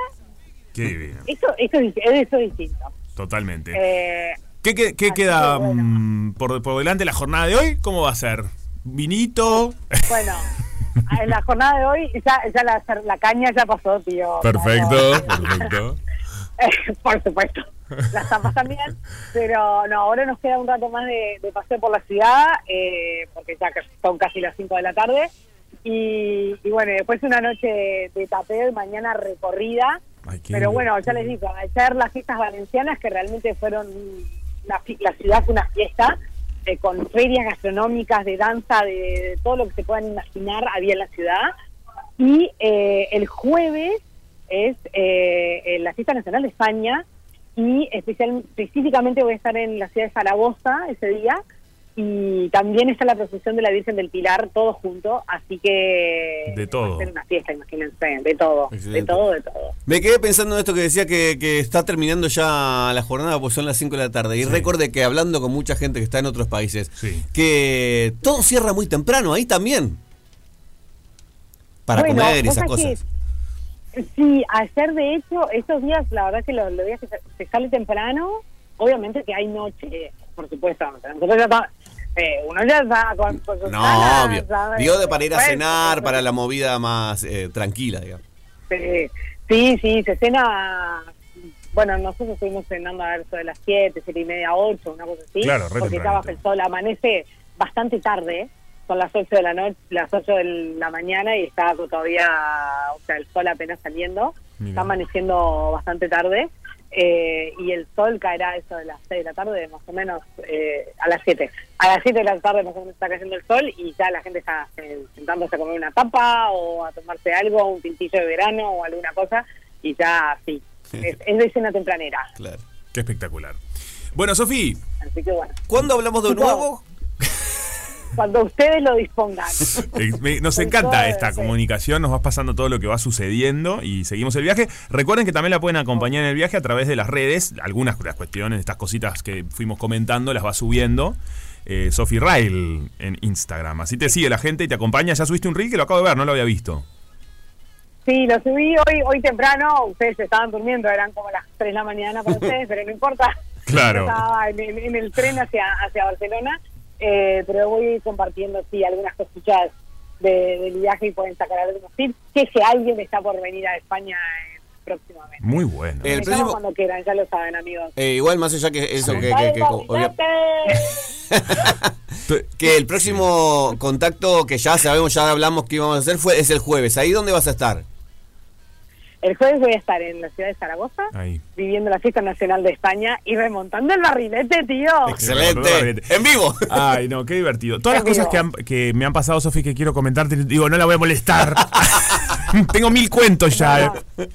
Qué divino. esto, esto, es, esto es distinto. Totalmente. Eh, ¿Qué, qué- qué queda que bueno. mm, por, por delante la jornada de hoy? ¿Cómo va a ser? ¿Vinito? bueno, en la jornada de hoy ya, ya la, la caña ya pasó, tío. Perfecto, perfecto. Eh, por supuesto. Las tapas también. Pero no, ahora nos queda un rato más de, de paseo por la ciudad, eh, porque ya son casi las 5 de la tarde. Y, y bueno, después una noche de, tapeo y mañana recorrida. Ay, Pero bueno, ya les digo, ayer las fiestas valencianas que realmente fueron una la ciudad fue una fiesta eh, con ferias gastronómicas, de danza, de, de todo lo que se puedan imaginar había en la ciudad. Y eh, el jueves es eh, eh, la fiesta nacional de España y especial, específicamente voy a estar en la ciudad de Zaragoza ese día y también está la procesión de la Virgen del Pilar, todo junto, así que De todo. va a ser una fiesta, imagínense, de todo, Excelente. de todo, de todo. Me quedé pensando en esto que decía que, que está terminando ya la jornada, pues son las 5 de la tarde. Y Sí. recordé que hablando con mucha gente que está en otros países, Sí. que todo cierra muy temprano, ahí también. Para Bueno, comer y esas cosas. que, sí, ayer de hecho, estos días, la verdad que los, los días que se, se sale temprano, obviamente que hay noche, por supuesto. Nosotros ya está- eh, uno ya está con, con sus No, ganas, obvio. ¿sabes? Digo de para ir a cenar, para la movida más eh, tranquila, digamos. Sí, sí, sí, se cena. Bueno, nosotros estuvimos cenando a eso de las 7, 7 y media, 8, una cosa así. Claro, re Porque ya baja el sol, amanece bastante tarde. Son las 8 de la noche, las 8 de la mañana y está todavía, o sea, el sol apenas saliendo. Mira. Está amaneciendo bastante tarde. eh, y el sol caerá eso de las 6 de la tarde, más o menos, eh, a las 7. A las 7 de la tarde más o menos está cayendo el sol y ya la gente está eh, sentándose a comer una tapa o a tomarse algo, un pintillo de verano o alguna cosa, y ya sí. Es, es de cena tempranera. Claro. Qué espectacular. Bueno, Sofi, bueno, ¿Cuándo hablamos de nuevo? Cuando ustedes lo dispongan. eh, nos encanta esta comunicación, nos vas pasando todo lo que va sucediendo y seguimos el viaje. Recuerden que también la pueden acompañar en el viaje a través de las redes. Algunas de las cuestiones, estas cositas que fuimos comentando, las va subiendo. Eh, Sofi Rail en Instagram. Así te sigue la gente y te acompaña. Ya subiste un reel que lo acabo de ver, no lo había visto. Sí, lo subí hoy hoy temprano, ustedes estaban durmiendo, eran como las 3 de la mañana para ustedes, pero no importa. Claro. Estaba en, en- en el tren hacia, hacia Barcelona, eh, pero voy compartiendo, sí, algunas cosillas de- del viaje y pueden sacar algunos tips, que si alguien está por venir a España eh, próximamente. Muy bueno. El Me próximo- llaman cuando quieran, ya lo saben, amigos. Eh, igual más allá que eso, que, que- que- que el próximo contacto que ya sabemos, ya hablamos que íbamos a hacer, fue, es el jueves. ¿Ahí dónde vas a estar? El jueves voy a estar en la ciudad de Zaragoza, Ahí. viviendo la fiesta nacional de España y remontando el barrilete, tío. Excelente. En vivo. Ay, no, qué divertido. Todas las cosas que, han- que me han pasado, Sofi, que quiero comentarte, digo, no la voy a molestar. Tengo mil cuentos ya. No,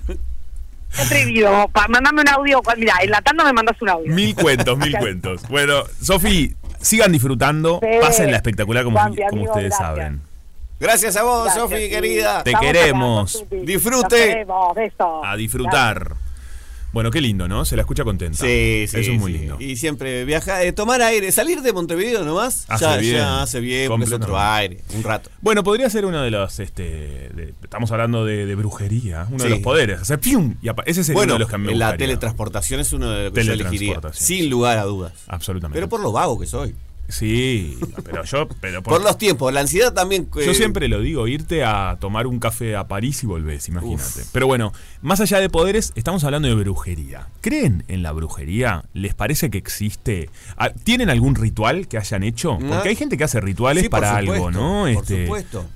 atrevido. Pa, mandame un audio. Mira, en la tanda me mandas un audio. Mil cuentos, mil cuentos. Bueno, Sofi, sigan disfrutando, Sí. pasen la espectacular como, Juanpi, como amigo, ustedes gracias. saben. Gracias a vos, Sofi, sí. querida. Te Estamos queremos. acá. Disfrute. Queremos. A disfrutar. Bueno, qué lindo, ¿no? Se la escucha contenta. Sí, sí. Eso es muy sí. lindo. Y siempre viajar, eh, tomar aire, salir de Montevideo nomás. Hace ya, bien. ya hace bien, porque es otro aire, un rato. Bueno, podría ser uno de los, este, de- estamos hablando de, de brujería, uno de los poderes. Hacer ¡pium! Y ese sería Bueno, uno de los que me la gustaría. teletransportación es uno de los que yo elegiría, sin lugar a dudas. Absolutamente. Pero por lo vago que soy. Sí, pero yo... Pero Por los tiempos, la ansiedad también. eh, Yo siempre lo digo, irte a tomar un café a París y volvés, imagínate. Pero bueno, más allá de poderes, estamos hablando de brujería. ¿Creen en la brujería? ¿Les parece que existe? Ah, ¿Tienen algún ritual que hayan hecho? Porque hay gente que hace rituales Sí, por para algo, ¿no? Por Este, supuesto.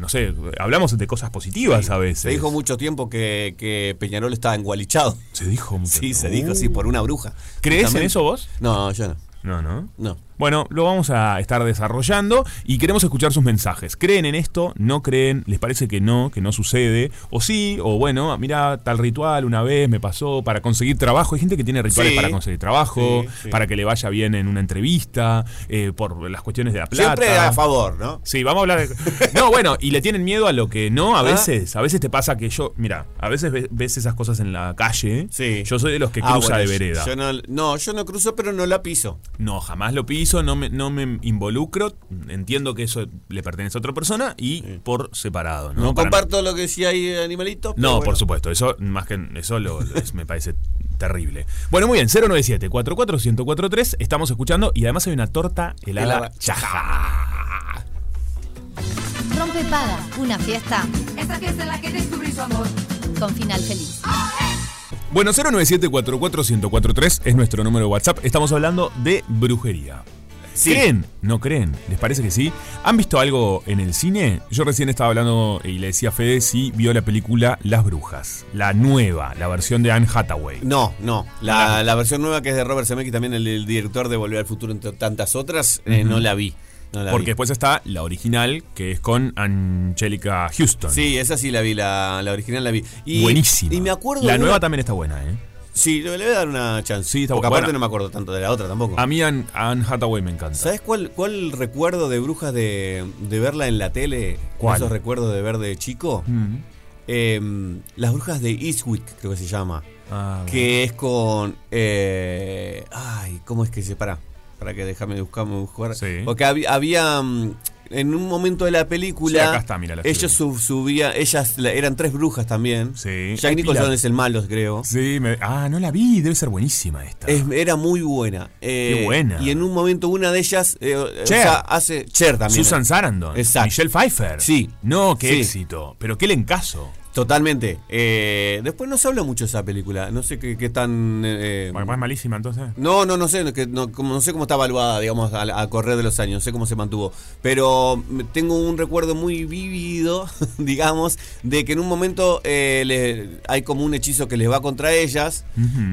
No sé, hablamos de cosas positivas a veces. Se dijo mucho tiempo que, que Peñarol estaba engualichado. Se dijo mucho Sí, se dijo, sí, por una bruja. ¿Crees en eso vos? No, yo no. No, no. No. Bueno, lo vamos a estar desarrollando y queremos escuchar sus mensajes. ¿Creen en esto? ¿No creen? ¿Les parece que no, que no sucede? O sí, o bueno, mira, tal ritual una vez me pasó para conseguir trabajo. Hay gente que tiene rituales Sí. para conseguir trabajo, Sí, sí. para que le vaya bien en una entrevista, eh, por las cuestiones de la plata. Siempre a favor, ¿no? Sí, vamos a hablar de... No, bueno, y le tienen miedo a lo que no, a Ah. veces. A veces te pasa que yo, mira, a veces ve- ves esas cosas en la calle. Sí. Yo soy de los que Ah, cruza bueno, de vereda. Yo no, no, yo no cruzo, pero no la piso. No, jamás lo piso, no me, no me involucro. Entiendo que eso le pertenece a otra persona y por separado. No, No, Para- comparto lo que sí hay animalitos. pero No, bueno. por supuesto, eso más que eso lo, lo- es- me parece terrible. Bueno, muy bien, 097 44143 estamos escuchando y además hay una torta helada Helada. chaja. Rompe Paga, una fiesta Esta fiesta en la que descubrí su amor. con final feliz. Bueno, 097 44143 es nuestro número de WhatsApp. Estamos hablando de brujería. Sí. ¿Creen? ¿No creen? ¿Les parece que sí? ¿Han visto algo en el cine? Yo recién estaba hablando y le decía a Fede si vio la película Las Brujas. La nueva, la versión de Anne Hathaway. No, no. La, la versión nueva que es de Robert Zemeckis, también el, el director de Volver al Futuro, entre tantas otras, eh, no la vi. No Porque vi. después está la original, que es con Angelica Houston. Sí, esa sí la vi, la, la original la vi. Y, Buenísima. Y me acuerdo. La nueva una- también está buena, ¿eh? Sí, le voy a dar una chance. Sí, está Porque aparte no me acuerdo tanto de la otra tampoco. A mí Anne, Anne Hathaway me encanta. ¿Sabes cuál, cuál recuerdo de brujas de, de verla en la tele? ¿Cuál? Esos recuerdos de ver de chico. Mm. Eh, las brujas de Eastwick, creo que se llama. Ah, Que es con. eh, ay, ¿cómo es que se para? Para que déjame buscarme buscar. Sí. Porque había. había, mm, en un momento de la película. Sí, acá está, mira, la estoy ellos sub- subían. Ellas la- eran tres brujas también. Sí. Jack Ay, Nicholson Pilar. es el malo, creo. Sí, me- ah, no la vi, debe ser buenísima esta. Es- era muy buena. Eh, Qué buena. Y en un momento una de ellas. eh, o Cher. sea, hace. Cher también. Susan Sarandon. Exacto. Michelle Pfeiffer. Sí. No, qué Sí. éxito. Pero qué lencazo. Totalmente. Eh, después no se habla mucho de esa película. No sé qué, qué tan. eh, ¿Es malísima entonces? No, no, no sé, que no, como, no sé cómo está evaluada, digamos, a, a correr de los años, no sé cómo se mantuvo. Pero tengo un recuerdo muy vívido, digamos, de que en un momento eh, le- hay como un hechizo que les va contra ellas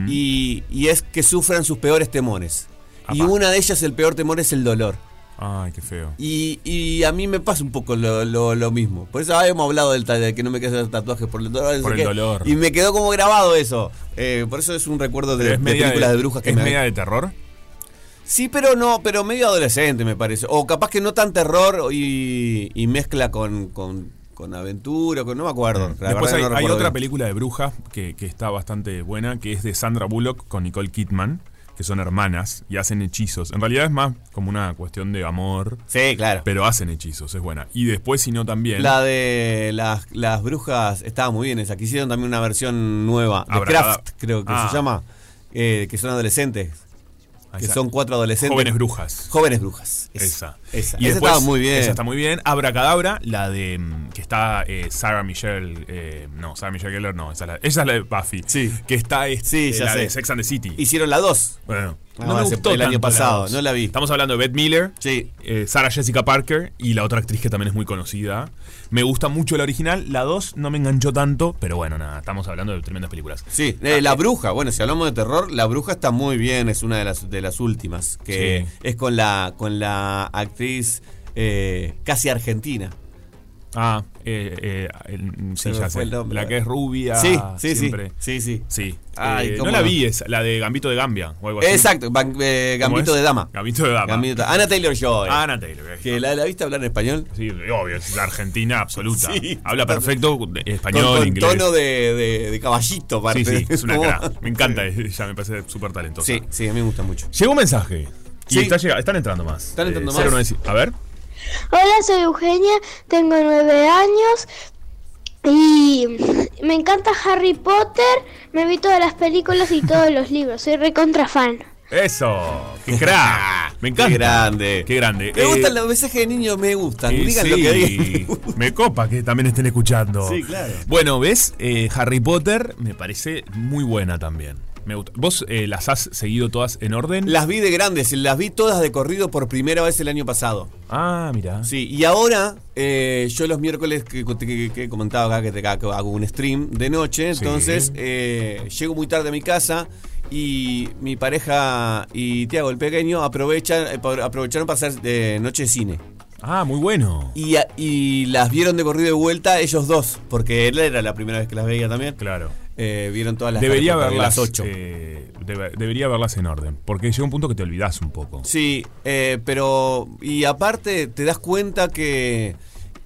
y, y es que sufran sus peores temores. Y una de ellas, el peor temor es el dolor. Ay, qué feo. Y, y a mí me pasa un poco lo, lo- lo mismo. Por eso habíamos hablado del de que no me quede hacer tatuajes por el dolor. Por el qué. dolor. Y me quedó como grabado eso. Eh, por eso es un recuerdo de, películas de, brujas que ¿Es me media de terror? Sí, pero no, pero medio adolescente me parece. O capaz que no tan terror y, y mezcla con, con, con aventura, con, no me acuerdo. La Después hay, no hay otra bien. película de brujas que, que está bastante buena, que es de Sandra Bullock con Nicole Kidman, que son hermanas y hacen hechizos. En realidad es más como una cuestión de amor, Sí, claro. pero hacen hechizos, es buena. Y después, si no, también... La de las, las brujas estaba muy bien esa. Que hicieron también una versión nueva de. Craft, creo que Ah. se llama. eh, que son adolescentes. Que Esa- son cuatro adolescentes. Jóvenes brujas. Jóvenes brujas. Esa. Esa, Y Esa después, estaba muy bien. Esa está muy bien. Abracadabra, la de mm, que está eh, Sarah Michelle. eh, no, Sarah Michelle Gellar, no. Esa es la, esa es la de Buffy. Sí. Que está eh, Sí, ya la sé. de Sex and the City. Hicieron la dos. bueno, Ah, no me hace- gustó el año tanto pasado, no la vi. Estamos hablando de Beth Miller, Sí. eh, Sarah Jessica Parker y la otra actriz que también es muy conocida. Me gusta mucho la original. La 2 no me enganchó tanto, pero bueno, nada, estamos hablando de tremendas películas. Sí, eh, La Bruja, bueno, si hablamos de terror, La Bruja está muy bien, es una de las, de las últimas, que Sí. es con la, con la actriz eh, casi argentina. Ah, eh, eh, el- sí, ya sé. nombre. La que es rubia. sí, sí, siempre. sí, sí, sí. Sí. Ay, Eh, no la vi, es la de Gambito de Gambia o algo así. Exacto, eh, ¿Cómo Gambito de Dama. Gambito de Dama. Gambito- Ana Taylor Joy. Ana Taylor. eh. que la, la viste hablar en español. Sí, obvio, es argentina absoluta. Sí, Habla perfecto Con, español, con inglés. tono de, de- de caballito, aparte. sí, es una cara. Me encanta, ella me parece súper talentosa. Sí, sí, a mí me gusta mucho. Llegó un mensaje. Y Sí. está llega- están entrando más. Están entrando más. 095. A ver. Hola, soy Eugenia, tengo nueve años y me encanta Harry Potter, me vi todas las películas y todos los libros, soy recontra fan. Eso. ¡Qué crack! Me encanta. Qué grande. Qué grande. Me Eh, gustan los mensajes de niños, me gustan. eh, Digan sí, lo que digan. Me copa que también estén escuchando. Sí, claro. Bueno, ¿ves? Eh, Harry Potter me parece muy buena también. Me gusta. ¿Vos eh, las has seguido todas en orden? Las vi de grandes, las vi todas de corrido por primera vez el año pasado. Ah, mira. Sí, y ahora eh, yo los miércoles que, que- que he comentado acá que, te, hago un stream de noche, Sí. entonces eh, llego muy tarde a mi casa y mi pareja y Tiago el pequeño aprovechan eh, aprovecharon para hacer eh, noche de cine. Ah, muy bueno. Y, y las vieron de corrido de vuelta ellos dos, porque él era la primera vez que las veía también. Claro. Eh, vieron todas las Debería verlas, las ocho. eh, debe- debería verlas en orden. Porque llega un punto que te olvidas un poco. Sí, eh, pero. Y aparte, te das cuenta que.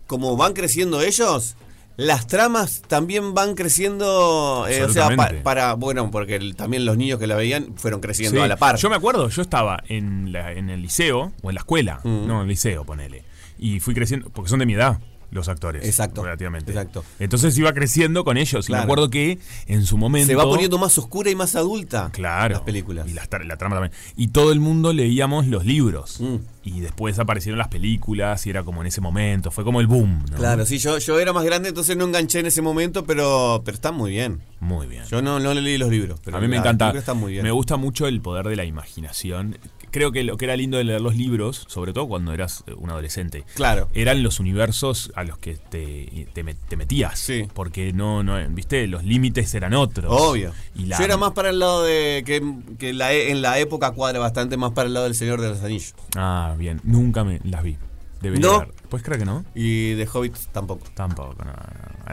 Como van creciendo ellos. Las tramas también van creciendo, eh, o sea, pa- para, bueno, porque el- también los niños que la veían fueron creciendo Sí. a la par. Yo me acuerdo, yo estaba en, la- en el liceo, o en la escuela, Mm. no, en el liceo, ponele. Y fui creciendo, porque son de mi edad los actores. Exacto, Relativamente. exacto. Entonces iba creciendo con ellos. Y me Claro. acuerdo que en su momento. Se va poniendo más oscura y más adulta. Claro. Las películas. Y tra- la trama también. Y todo el mundo leíamos los libros. Mm. Y después aparecieron las películas y era como en ese momento. Fue como el boom. ¿no? Claro, sí, yo, yo era más grande, entonces no enganché en ese momento, pero, pero están muy bien. Muy bien. Yo no, no leí los libros, pero a mí me encanta. están muy bien. Me gusta mucho el poder de la imaginación. Creo que lo que era lindo de leer los libros, sobre todo cuando eras eh, un adolescente, Claro. eran los universos a los que te, te, te metías. Sí. Porque no, no, viste, los límites eran otros. Obvio. Y la- Yo era más para el lado de. que, que la, e- en la época cuadra bastante más para el lado del Señor de los Anillos. Ah, bien. Nunca me las vi. Debería No. ver. ¿Puedes creer que no? Y de Hobbit tampoco. Tampoco, no.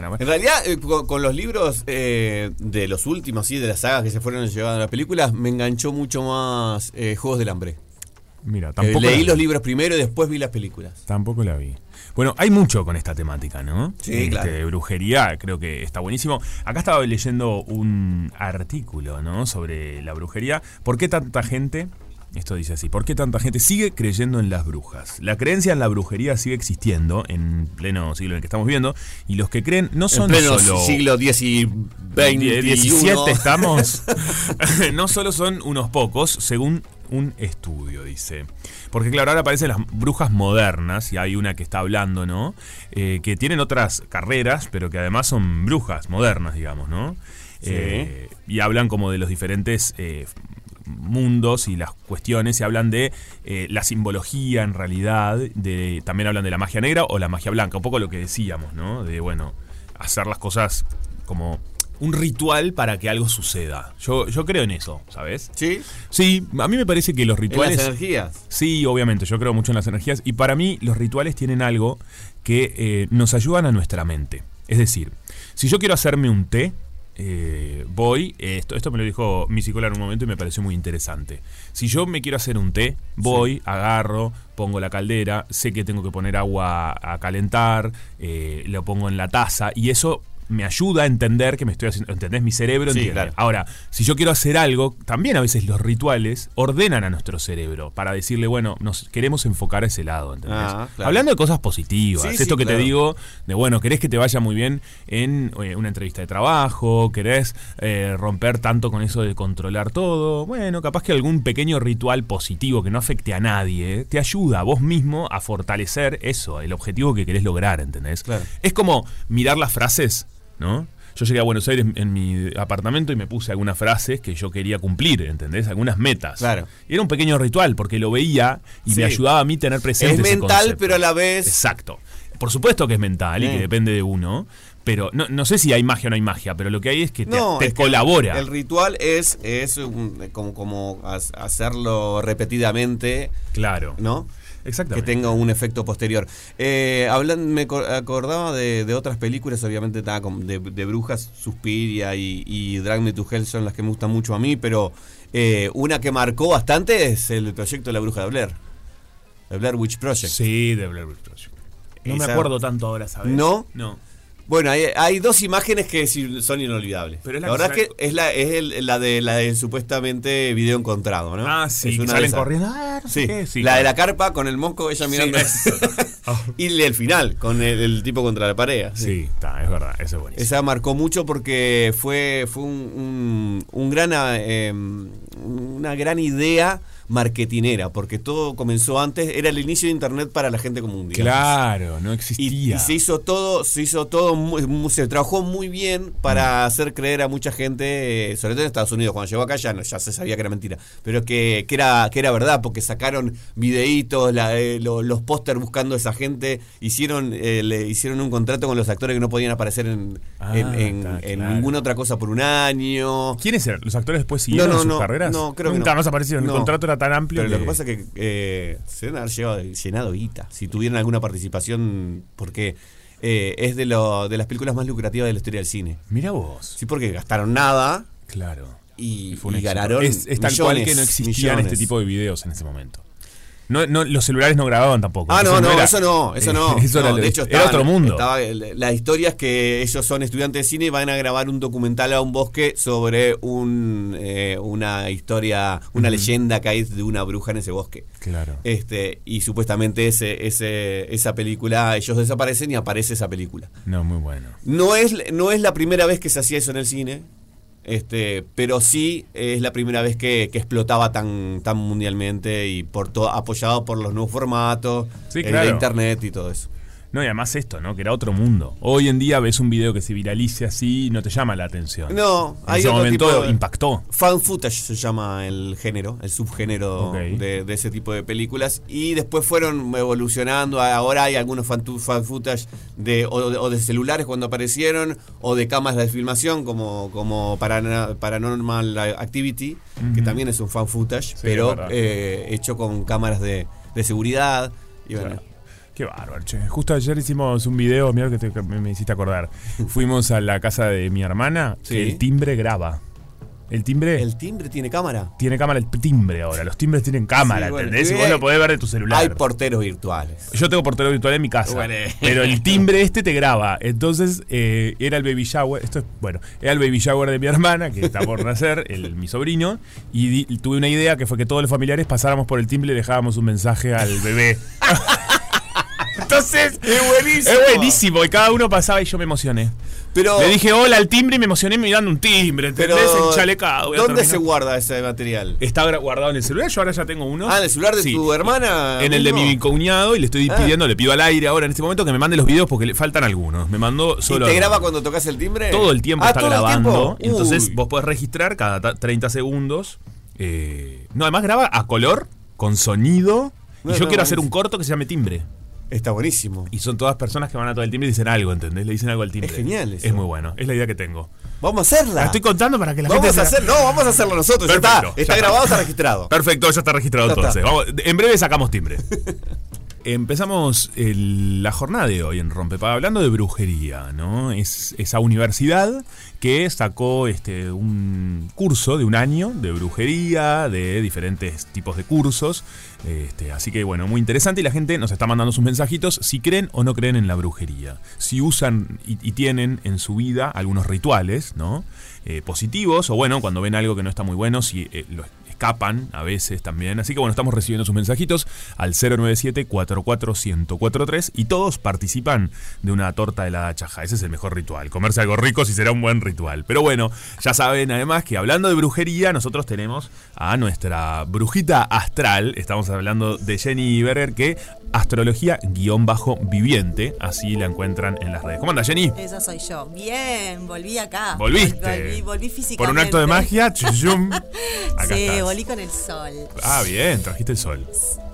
no. En realidad, eh, con, con los libros eh, de los últimos, sí, de las sagas que se fueron llevando a las películas, me enganchó mucho más eh, Juegos del Hambre. Mira, tampoco. leí los libros primero y después vi las películas. Tampoco la vi. Bueno, hay mucho con esta temática, ¿no? Sí, Este, claro. De brujería, creo que está buenísimo. Acá estaba leyendo un artículo, ¿no? Sobre la brujería. ¿Por qué tanta gente, esto dice así, ¿por qué tanta gente sigue creyendo en las brujas? La creencia en la brujería sigue existiendo en pleno siglo en el que estamos viviendo. Y los que creen no son en pleno solo... siglo X y XXI. 17 estamos. no solo son unos pocos, según un estudio, dice. Porque claro, ahora aparecen las brujas modernas, y hay una que está hablando, ¿no? Eh, que tienen otras carreras, pero que además son brujas modernas, digamos, ¿no? Sí. Eh, y hablan como de los diferentes eh, mundos y las cuestiones, y hablan de eh, la simbología en realidad, de, también hablan de la magia negra o la magia blanca, un poco lo que decíamos, ¿no? De, bueno, hacer las cosas como un ritual para que algo suceda. Yo, yo creo en eso, ¿sabes? ¿Sí? Sí, a mí me parece que los En las rituales... energías. Sí, obviamente, yo creo mucho en las energías y para mí los rituales tienen algo que eh, nos ayudan a nuestra mente. Es decir, si yo quiero hacerme un té, eh, voy, esto, esto me lo dijo mi psicóloga en un momento y me pareció muy interesante. Si yo me quiero hacer un té, voy, agarro, pongo la caldera, sé que tengo que poner agua a calentar, eh, lo pongo en la taza y eso me ayuda a entender que me estoy haciendo, ¿entendés? Mi cerebro Sí, entiende. claro. Ahora, si yo quiero hacer algo, también a veces los rituales ordenan a nuestro cerebro para decirle, bueno, nos queremos enfocar a ese lado, ¿entendés? Ah, claro. Hablando de cosas positivas, Sí, esto sí, que claro. te digo, de bueno, querés que te vaya muy bien en eh, una entrevista de trabajo, querés eh, romper tanto con eso de controlar todo, bueno, capaz que algún pequeño ritual positivo que no afecte a nadie, te ayuda a vos mismo a fortalecer eso, el objetivo que querés lograr, ¿entendés? Es como mirar las frases, ¿no? Yo llegué a Buenos Aires en mi apartamento y me puse algunas frases que yo quería cumplir, ¿entendés? Algunas metas. Claro. Y era un pequeño ritual porque lo veía y Sí. me ayudaba a mí tener presente Es ese mental, concepto. pero a la vez. Exacto. Por supuesto que es mental y que depende de uno, pero no, no sé si hay magia o no hay magia, pero lo que hay es que te, No, te es que colabora. El ritual es, es un- como, como ha- hacerlo repetidamente, Claro. ¿no? Que tenga un efecto posterior. Eh, hablan, me co- acordaba de, de otras películas, obviamente de, de brujas, Suspiria y, y Drag Me to Hell son las que me gustan mucho a mí, pero eh, una que marcó bastante es el proyecto de la bruja de Blair. El Blair Witch Project. Sí, de Blair Witch Project. No me acuerdo tanto ahora, ¿sabes? ¿No? No. Bueno, hay, hay dos imágenes que sí son inolvidables. Pero es la la, verdad es que es la, es el- la de la del supuestamente video encontrado, ¿no? Ah, sí, Es una salen corriendo. Ah, no Sí, qué. Sí, la de la carpa con el mosco, ella Sí, mirando. eso. Ah. y el final, con el, el tipo contra la pared. Sí, está, es verdad, eso es buenísimo. Esa marcó mucho porque fue, fue un, un- un gran, eh, una gran idea marketinera, porque todo comenzó antes, era el inicio de internet para la gente común. digamos. Claro, no existía. y se hizo todo, se hizo todo, muy- se trabajó muy bien para hacer creer a mucha gente, eh, sobre todo en Estados Unidos, cuando llegó acá ya, no- ya se sabía que era mentira, pero que, que era, que era verdad, porque sacaron videitos, la- eh, lo- los póster buscando a esa gente, hicieron, eh, le hicieron un contrato con los actores que no podían aparecer en, Ah, en, en- está, en claro. ninguna otra cosa por un año. ¿Quiénes eran? ¿Los actores después siguieron No, no, sus no, carreras? no, creo que Nunca no. más aparecieron. No. El contrato era tan amplio Pero lo que pasa es que eh, se deben haber llegado- llenado guita. Si tuvieran alguna participación, porque eh, es de, lo, de las películas más lucrativas de la historia del cine. Mira vos. Sí, porque gastaron nada Claro. y, ganaron. Es, es tal cual que no existían millones. este tipo de videos en ese momento. No, no, los celulares no grababan tampoco. Ah, no, no, era- eso no, eso no. eso era, No, de hecho, era estaban- otro mundo. estaba- la historia es que ellos son estudiantes de cine y van a grabar un documental a un bosque sobre un, eh, una historia, una leyenda que hay de una bruja en ese bosque. Claro. Este, y supuestamente ese, ese, esa película, ellos desaparecen y aparece esa película. No, muy bueno. No es, no es la primera vez que se hacía eso en el cine, este, pero sí es la primera vez que, que explotaba tan, tan mundialmente y por to- apoyado por los nuevos formatos, Sí, el claro. internet y todo eso. No, y además esto, ¿no? Que era otro mundo. Hoy en día ves un video que se viralice así y no te llama la atención. No, en hay ese otro momento tipo de- impactó. Fan footage se llama el género, el subgénero de, de ese tipo de películas. Y después fueron evolucionando. Ahora hay algunos fan, fan footage de, o, de, o de celulares cuando aparecieron, o de cámaras de filmación como, como Paranormal Activity, que también es un fan footage, pero eh, hecho con cámaras de, de seguridad. Y bueno, Claro. Qué bárbaro, che. Justo ayer hicimos un video, mira que, te- que me me hiciste acordar. Fuimos a la casa de mi hermana, Sí. que el timbre graba. El timbre ¿el timbre tiene cámara? tiene cámara, el timbre ahora. Los timbres tienen cámara, Sí, bueno, ¿entendés? Y vos lo podés ver de tu celular. Hay porteros virtuales. Yo tengo portero virtual en mi casa. Bueno. Pero el timbre este te graba. Entonces, eh, era el baby shower. Esto es, bueno, era el baby shower de mi hermana, que está por nacer, el, mi sobrino. Y di- tuve una idea que fue que todos los familiares pasáramos por el timbre y dejábamos un mensaje al bebé. Entonces, ¡Es buenísimo! es buenísimo. Y cada uno pasaba y yo me emocioné. Pero, Le dije hola al timbre y me emocioné mirando un timbre. pero ¿Entendés? Enchalecado. A ¿dónde se guarda ese material? Está guardado en el celular, yo ahora ya tengo uno. Ah, ¿en el celular de Sí. tu hermana? En el de mi cuñado y le estoy Ah. pidiendo, le pido al aire ahora en este momento que me mande los videos porque le faltan algunos. Me mandó ¿Y solo. te graba cuando tocas el timbre? Todo el tiempo Ah, está ¿todo el grabando. tiempo? Entonces vos podés registrar cada ta- 30 segundos. eh, no, además graba a color, con sonido. No, y yo no, quiero hacer un corto que se llame timbre. Está buenísimo. Y son todas personas que van a todo el timbre y dicen algo, ¿entendés? Le dicen algo al timbre. Es genial eso. Es muy bueno. Es la idea que tengo. Vamos a hacerla. La estoy contando para que la Vamos gente. a se- hacer, no, vamos a hacerlo nosotros. ya está, está ya grabado, está. está registrado. Perfecto, ya está registrado Ya entonces. Vamos, en breve sacamos timbre. Empezamos el- la jornada de hoy en Rompepaga hablando de brujería, ¿no? Es esa universidad que sacó este, un curso de un año de brujería, de diferentes tipos de cursos. Este, así que bueno, muy interesante y la gente nos está mandando sus mensajitos si creen o no creen en la brujería. Si usan y, y tienen en su vida algunos rituales, ¿no? Eh, positivos o bueno, cuando ven algo que no está muy bueno, si eh, lo escapan a veces también. Así que bueno, estamos recibiendo sus mensajitos al 097-44-1043 y todos participan de una torta de la chaja. Ese es el mejor ritual. Comerse algo rico si será un buen ritual. Pero bueno, ya saben además que hablando de brujería, nosotros tenemos a nuestra brujita astral. Estamos hablando de Jenny Berger, que astrología-viviente. Así la encuentran en las redes. ¿Cómo anda Jenny? Esa soy yo. Bien, volví acá. Volviste. Volví, volví físicamente. Por un acto de magia. Acá sí, estás. volví con el sol. Ah, bien, trajiste el sol.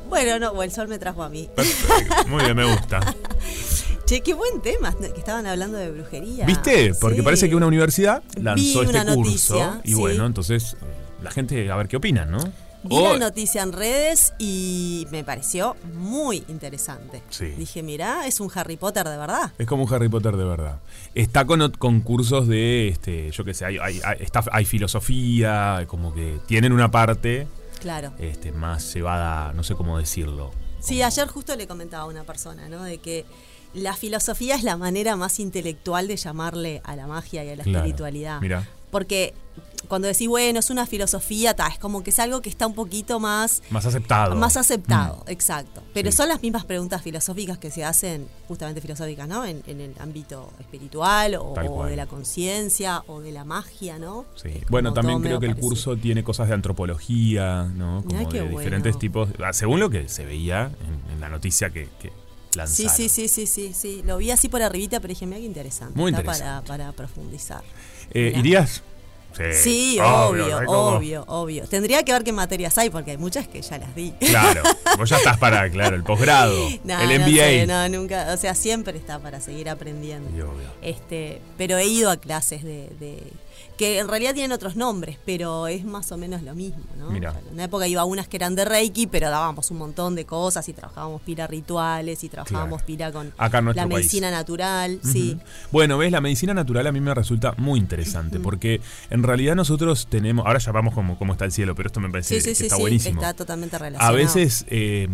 Bueno, no, el sol me trajo a mí. Perfecto. Muy bien, me gusta. Che, qué buen tema, que estaban hablando de brujería. ¿Viste? Porque Sí. parece que una universidad lanzó Vi este curso. noticia, y sí. bueno, entonces la gente a ver qué opinan, ¿no? Vi la noticia en redes y me pareció muy interesante. Sí. Dije, mirá, es un Harry Potter de verdad. Es como un Harry Potter de verdad. Está con, ot- con cursos de, este, yo qué sé, hay, hay, hay- está- hay filosofía, como que tienen una parte Claro. este, más llevada, no sé cómo decirlo. Sí, ayer justo le comentaba a una persona, ¿no? De que la filosofía es la manera más intelectual de llamarle a la magia y a la Claro, espiritualidad. mira. Porque cuando decís, bueno, es una filosofía, ta, es como que es algo que está un poquito más, Más aceptado. más aceptado, exacto. Pero Sí. son las mismas preguntas filosóficas que se hacen, justamente filosóficas, ¿no? En, en el ámbito espiritual o, de la conciencia o de la magia, ¿no? Sí. Bueno, también creo que el parecido. curso tiene cosas de antropología, ¿no? Como Mirá de bueno. diferentes tipos, ah, según lo que se veía en, en la noticia que, que Sí, lanzaron. sí, sí, sí, sí, sí. Lo vi así por arribita, pero dije, mira qué interesante. Muy interesante. Para, para profundizar. Eh. ¿Irías? Sí, obvio, obvio, obvio. Tendría que ver qué materias hay, porque hay muchas que ya las di. Claro, vos ya estás para, claro, el posgrado, No, el no MBA. sé, no, nunca, o sea, siempre está para seguir aprendiendo. Y obvio. Este, pero he ido a clases de, de- que en realidad tienen otros nombres, pero es más o menos lo mismo, ¿no? O sea, en una época iba a unas que eran de Reiki, pero dábamos un montón de cosas y trabajábamos pila rituales y trabajábamos Claro. pila con Acá la medicina natural, sí. Bueno, ves, la medicina natural a mí me resulta muy interesante porque en realidad nosotros tenemos, ahora ya vamos como cómo está el cielo, pero esto me parece Sí, sí, que sí, está sí, buenísimo. está totalmente a relacionado. veces eh,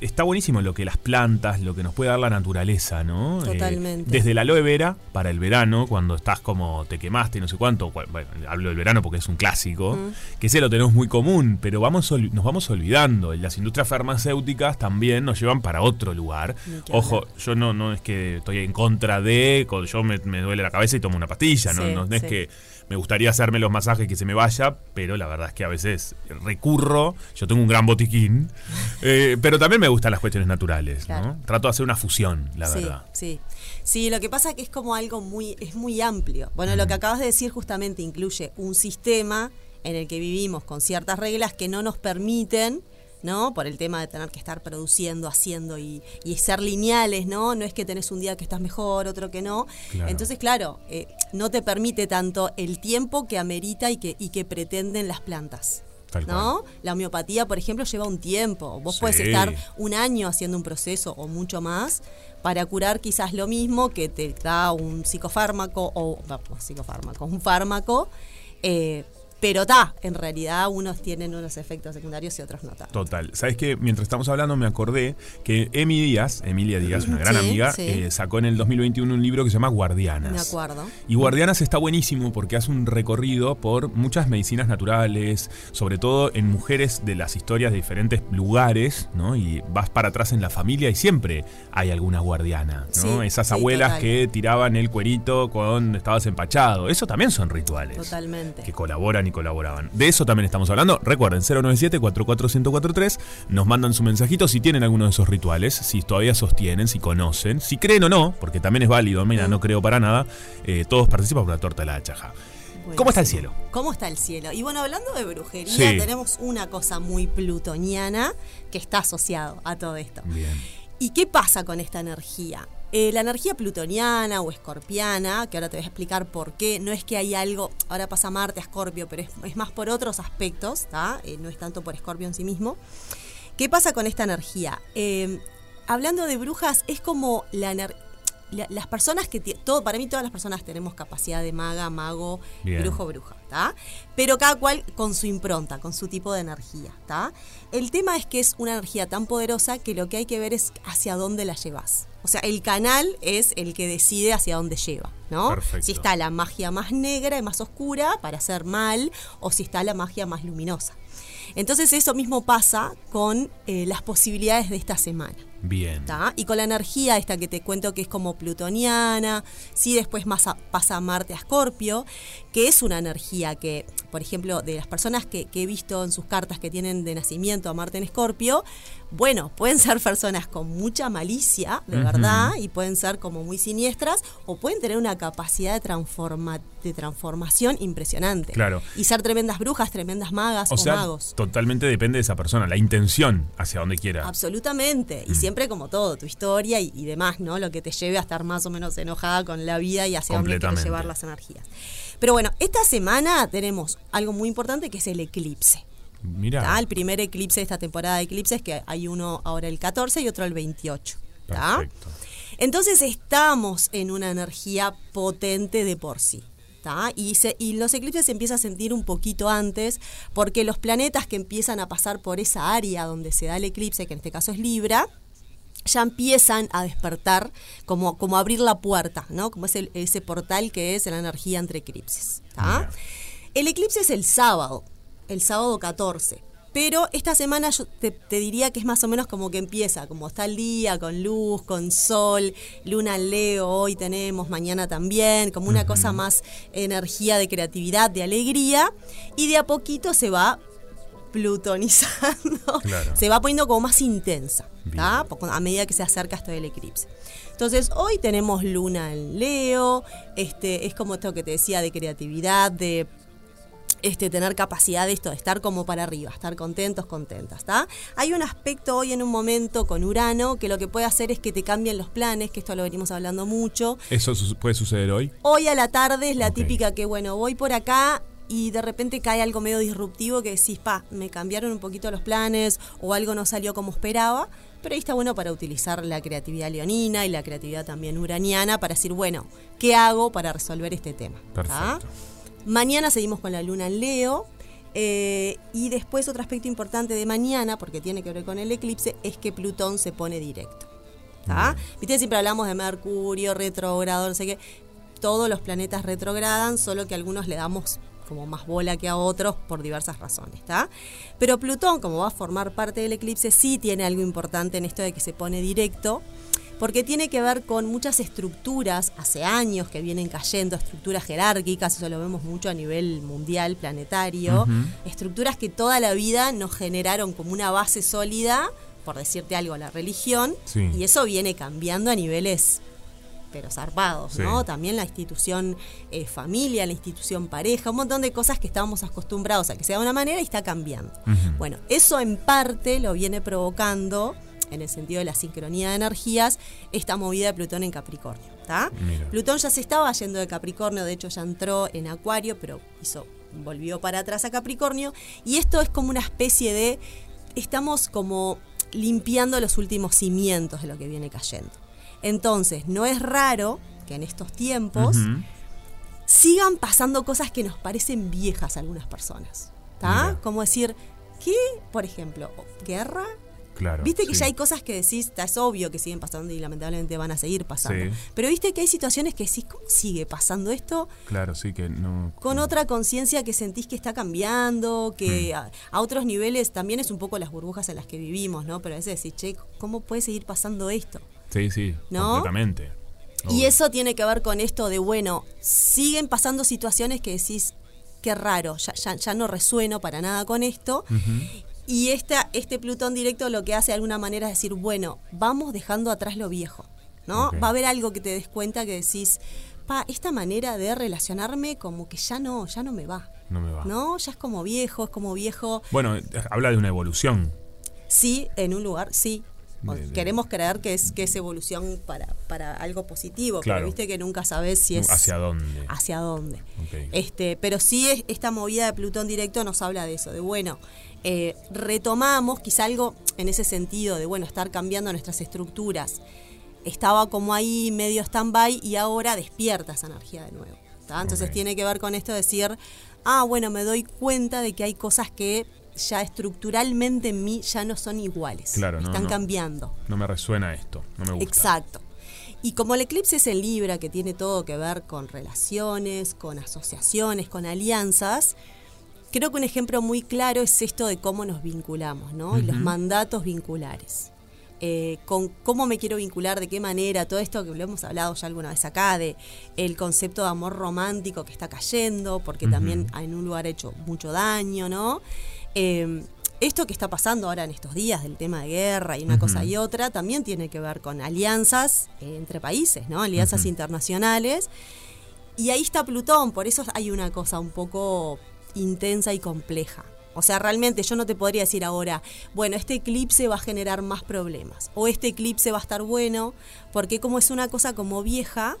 está buenísimo lo que las plantas, lo que nos puede dar la naturaleza, ¿no? Eh, Totalmente. desde la aloe vera para el verano, cuando estás como te quemaste, no sé cuánto, cu- bueno, hablo del verano porque es un clásico, que ese lo tenemos muy común, pero vamos nos vamos olvidando. Las industrias farmacéuticas también nos llevan para otro lugar. Ojo, hablar. yo no, no es que estoy en contra de, yo me, me duele la cabeza y tomo una pastilla, no, Sí, no, no es sí. que... me gustaría hacerme los masajes que se me vaya, pero la verdad es que a veces recurro, yo tengo un gran botiquín, eh, pero también me gustan las cuestiones naturales, Claro. ¿no? Trato de hacer una fusión, la sí, verdad. Sí, sí, lo que pasa que es como algo muy, es muy amplio. Bueno, lo que acabas de decir justamente incluye un sistema en el que vivimos con ciertas reglas que no nos permiten, ¿no? Por el tema de tener que estar produciendo, haciendo y, y ser lineales, ¿no? No es que tenés un día que estás mejor, otro que no. Claro. Entonces, claro, eh, no te permite tanto el tiempo que amerita y que, y que pretenden las plantas. Tal ¿No? La homeopatía, por ejemplo, lleva un tiempo. Vos Sí. puedes estar un año haciendo un proceso o mucho más para curar quizás lo mismo que te da un psicofármaco o no, psicofármaco, un fármaco. eh, pero está, en realidad unos tienen unos efectos secundarios y otros no tanto. Total. ¿Sabes qué? Mientras estamos hablando me acordé que Emi Díaz, Emilia Díaz, una gran Sí, amiga, sí. eh, sacó en el 2021 un libro que se llama Guardianas. Me acuerdo. Y Guardianas está buenísimo porque hace un recorrido por muchas medicinas naturales, sobre todo en mujeres de las historias de diferentes lugares, ¿no? Y vas para atrás en la familia y siempre hay alguna guardiana, ¿no? Sí, Esas abuelas total. que tiraban el cuerito cuando estabas empachado. Eso también son rituales. Totalmente. Que colaboran y colaboraban. De eso también estamos hablando. Recuerden, 097-44143. Nos mandan su mensajito si tienen alguno de esos rituales, si todavía sostienen, si conocen, si creen o no, porque también es válido. Mira, no creo para nada. eh, todos participan por la torta de la chaja. ¿Cómo está el cielo? ¿Cómo está el cielo? Y bueno, hablando de brujería, Sí. tenemos una cosa muy plutoniana que está asociado a todo esto. Bien. ¿Y qué pasa con esta energía? Eh, la energía plutoniana o escorpiana, que ahora te voy a explicar por qué, no es que hay algo, ahora pasa Marte a Escorpio, pero es, es más por otros aspectos. Eh, no es tanto por Escorpio en sí mismo. ¿Qué pasa con esta energía? Eh, hablando de brujas, es como la las personas que todo para mí todas las personas tenemos capacidad de maga, mago, Bien. brujo, bruja, ¿tá? Pero cada cual con su impronta, con su tipo de energía, ¿tá? El tema es que es una energía tan poderosa que lo que hay que ver es hacia dónde la llevas. O sea, el canal es el que decide hacia dónde lleva, ¿no? Perfecto. Si está la magia más negra y más oscura para hacer mal o si está la magia más luminosa. Entonces eso mismo pasa con eh, las posibilidades de esta semana. Bien. ¿tá? Y con la energía esta que te cuento que es como plutoniana, sí, después más a- pasa Marte a Escorpio, que es una energía que, por ejemplo, de las personas que, que he visto en sus cartas que tienen de nacimiento a Marte en Escorpio, bueno, pueden ser personas con mucha malicia, de verdad, y pueden ser como muy siniestras, o pueden tener una capacidad de, transforma- de transformación impresionante. Claro. Y ser tremendas brujas, tremendas magas o, O sea, magos. totalmente depende de esa persona, la intención hacia donde quiera. Absolutamente. Mm. Y siempre como todo, tu historia y, y demás, ¿no? Lo que te lleve a estar más o menos enojada con la vida y hacia dónde quieres llevar las energías. Pero bueno, esta semana tenemos algo muy importante que es el eclipse. El primer eclipse de esta temporada de eclipses, que hay uno ahora el 14 y otro el 28. ¿tá? Perfecto. Entonces estamos en una energía potente de por sí. ¿tá? Y, se- y los eclipses se empiezan a sentir un poquito antes porque los planetas que empiezan a pasar por esa área donde se da el eclipse, que en este caso es Libra, ya empiezan a despertar, como, como abrir la puerta, ¿no? Como es el- ese portal que es la energía entre eclipses. El eclipse es el sábado, el sábado 14. Pero esta semana yo te, te diría que es más o menos como que empieza, como está el día, con luz, con sol, luna en Leo, hoy tenemos, mañana también, como una cosa más energía de creatividad, de alegría, y de a poquito se va plutonizando, Claro. se va poniendo como más intensa, a medida que se acerca esto del eclipse. Entonces, hoy tenemos luna en Leo, este, es como esto que te decía de creatividad, de este, tener capacidad de esto, de estar como para arriba, estar contentos, contentas, ¿está? Hay un aspecto hoy en un momento con Urano que lo que puede hacer es que te cambien los planes, que esto lo venimos hablando mucho. ¿Eso puede suceder hoy? Hoy a la tarde es la típica que, bueno, voy por acá y de repente cae algo medio disruptivo que decís, pa, me cambiaron un poquito los planes o algo no salió como esperaba. Pero ahí está bueno para utilizar la creatividad leonina y la creatividad también uraniana para decir, bueno, ¿qué hago para resolver este tema? ¿tá? Mañana seguimos con la luna en Leo. eh, y después otro aspecto importante de mañana, porque tiene que ver con el eclipse, es que Plutón se pone directo. ¿tá? Viste, siempre hablamos de Mercurio, retrógrado, no sé qué. Todos los planetas retrogradan, solo que a algunos le damos como más bola que a otros por diversas razones, ¿está? Pero Plutón, como va a formar parte del eclipse, sí tiene algo importante en esto de que se pone directo, porque tiene que ver con muchas estructuras, hace años que vienen cayendo, estructuras jerárquicas, eso lo vemos mucho a nivel mundial, planetario, estructuras que toda la vida nos generaron como una base sólida, por decirte algo, la religión, Sí. y eso viene cambiando a niveles pero zarpados, Sí. ¿no? También la institución eh, familia, la institución pareja, un montón de cosas que estábamos acostumbrados a que sea de una manera y está cambiando. Bueno, eso en parte lo viene provocando, en el sentido de la sincronía de energías, esta movida de Plutón en Capricornio. Plutón ya se estaba yendo de Capricornio, de hecho ya entró en Acuario, pero hizo, volvió para atrás a Capricornio. Y esto es como una especie de. Estamos como limpiando los últimos cimientos de lo que viene cayendo. Entonces, no es raro que en estos tiempos sigan pasando cosas que nos parecen viejas a algunas personas. ¿Está? Como decir, ¿qué? Por ejemplo, ¿guerra? Claro. Viste que sí. ya hay cosas que decís, es obvio que siguen pasando y lamentablemente van a seguir pasando. Sí. Pero viste que hay situaciones que decís, ¿cómo sigue pasando esto? Claro, sí que no. Con otra conciencia que sentís que está cambiando, que Mm. a, a otros niveles también es un poco las burbujas en las que vivimos, ¿no? Pero a veces decís, che, ¿cómo puede seguir pasando esto? Sí, sí, ¿No? completamente. Y eso tiene que ver con esto de, bueno, siguen pasando situaciones que decís, qué raro, ya, ya, ya no resueno para nada con esto. Y esta, este Plutón directo lo que hace de alguna manera es decir, bueno, vamos dejando atrás lo viejo, ¿no? Va a haber algo que te des cuenta que decís, pa, esta manera de relacionarme como que ya no, ya no me va. No me va. ¿No? Ya es como viejo, es como viejo. Bueno, habla de una evolución. Sí, en un lugar, sí. O- De- de- Queremos creer que es, que es evolución para, para algo positivo, Claro. pero viste que nunca sabes si es ¿Hacia dónde? hacia dónde. Este, pero sí es- esta movida de Plutón directo nos habla de eso, de bueno, eh, retomamos quizá algo en ese sentido, de bueno, estar cambiando nuestras estructuras. Estaba como ahí medio stand-by y ahora despierta esa energía de nuevo. ¿tá? Entonces tiene que ver con esto de decir, ah, bueno, me doy cuenta de que hay cosas que ya estructuralmente en mí ya no son iguales. Claro, no, Están no. cambiando. No me resuena esto, no me gusta. Exacto. Y como el eclipse es en Libra, que tiene todo que ver con relaciones, con asociaciones, con alianzas, creo que un ejemplo muy claro es esto de cómo nos vinculamos, ¿no? Y los mandatos vinculares. Eh, con cómo me quiero vincular, de qué manera, todo esto que lo hemos hablado ya alguna vez acá, de el concepto de amor romántico que está cayendo, porque también en un lugar ha hecho mucho daño, ¿no? Eh, esto que está pasando ahora en estos días del tema de guerra y una cosa y otra, también tiene que ver con alianzas eh, entre países, ¿no? Alianzas internacionales. Y ahí está Plutón, por eso hay una cosa un poco intensa y compleja. O sea, realmente yo no te podría decir ahora, bueno, este eclipse va a generar más problemas, o este eclipse va a estar bueno, porque como es una cosa como vieja,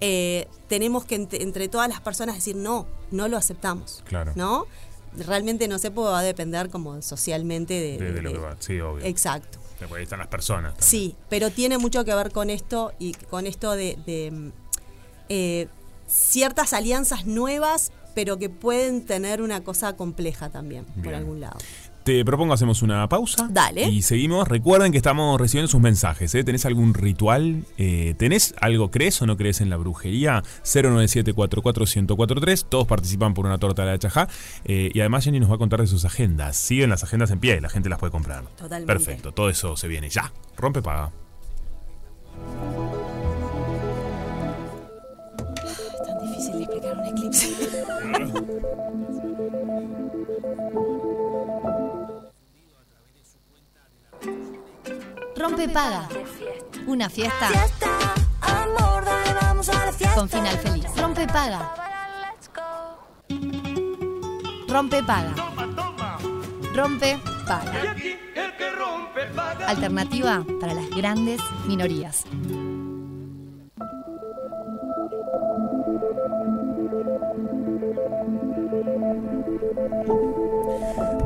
eh, tenemos que ent- entre todas las personas decir, no, no lo aceptamos. Claro. ¿No? Realmente no sé, porque va a depender como socialmente de... De, de- de lo que va, sí, obvio. Exacto. Ahí están las personas. también. Sí, pero tiene mucho que ver con esto y con esto de, eh, ciertas alianzas nuevas, pero que pueden tener una cosa compleja también, por algún lado. Te propongo hacemos una pausa. Dale. Y seguimos. Recuerden que estamos recibiendo sus mensajes. ¿eh? ¿Tenés algún ritual? Eh, ¿Tenés algo? ¿Crees o no crees en la brujería? 097-44-1043. Todos participan por una torta de la chajá. Eh, y además Jenny nos va a contar de sus agendas. Siguen las agendas en pie. La gente las puede comprar. Totalmente. Perfecto. Todo eso se viene ya. Rompe paga. Rompe paga. Una fiesta. Con final feliz. Rompe paga. Rompe paga. Rompe paga. Alternativa para las grandes minorías.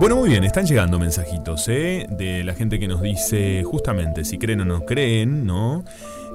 Bueno, muy bien, están llegando mensajitos, ¿eh? De la gente que nos dice justamente si creen o no creen, ¿no?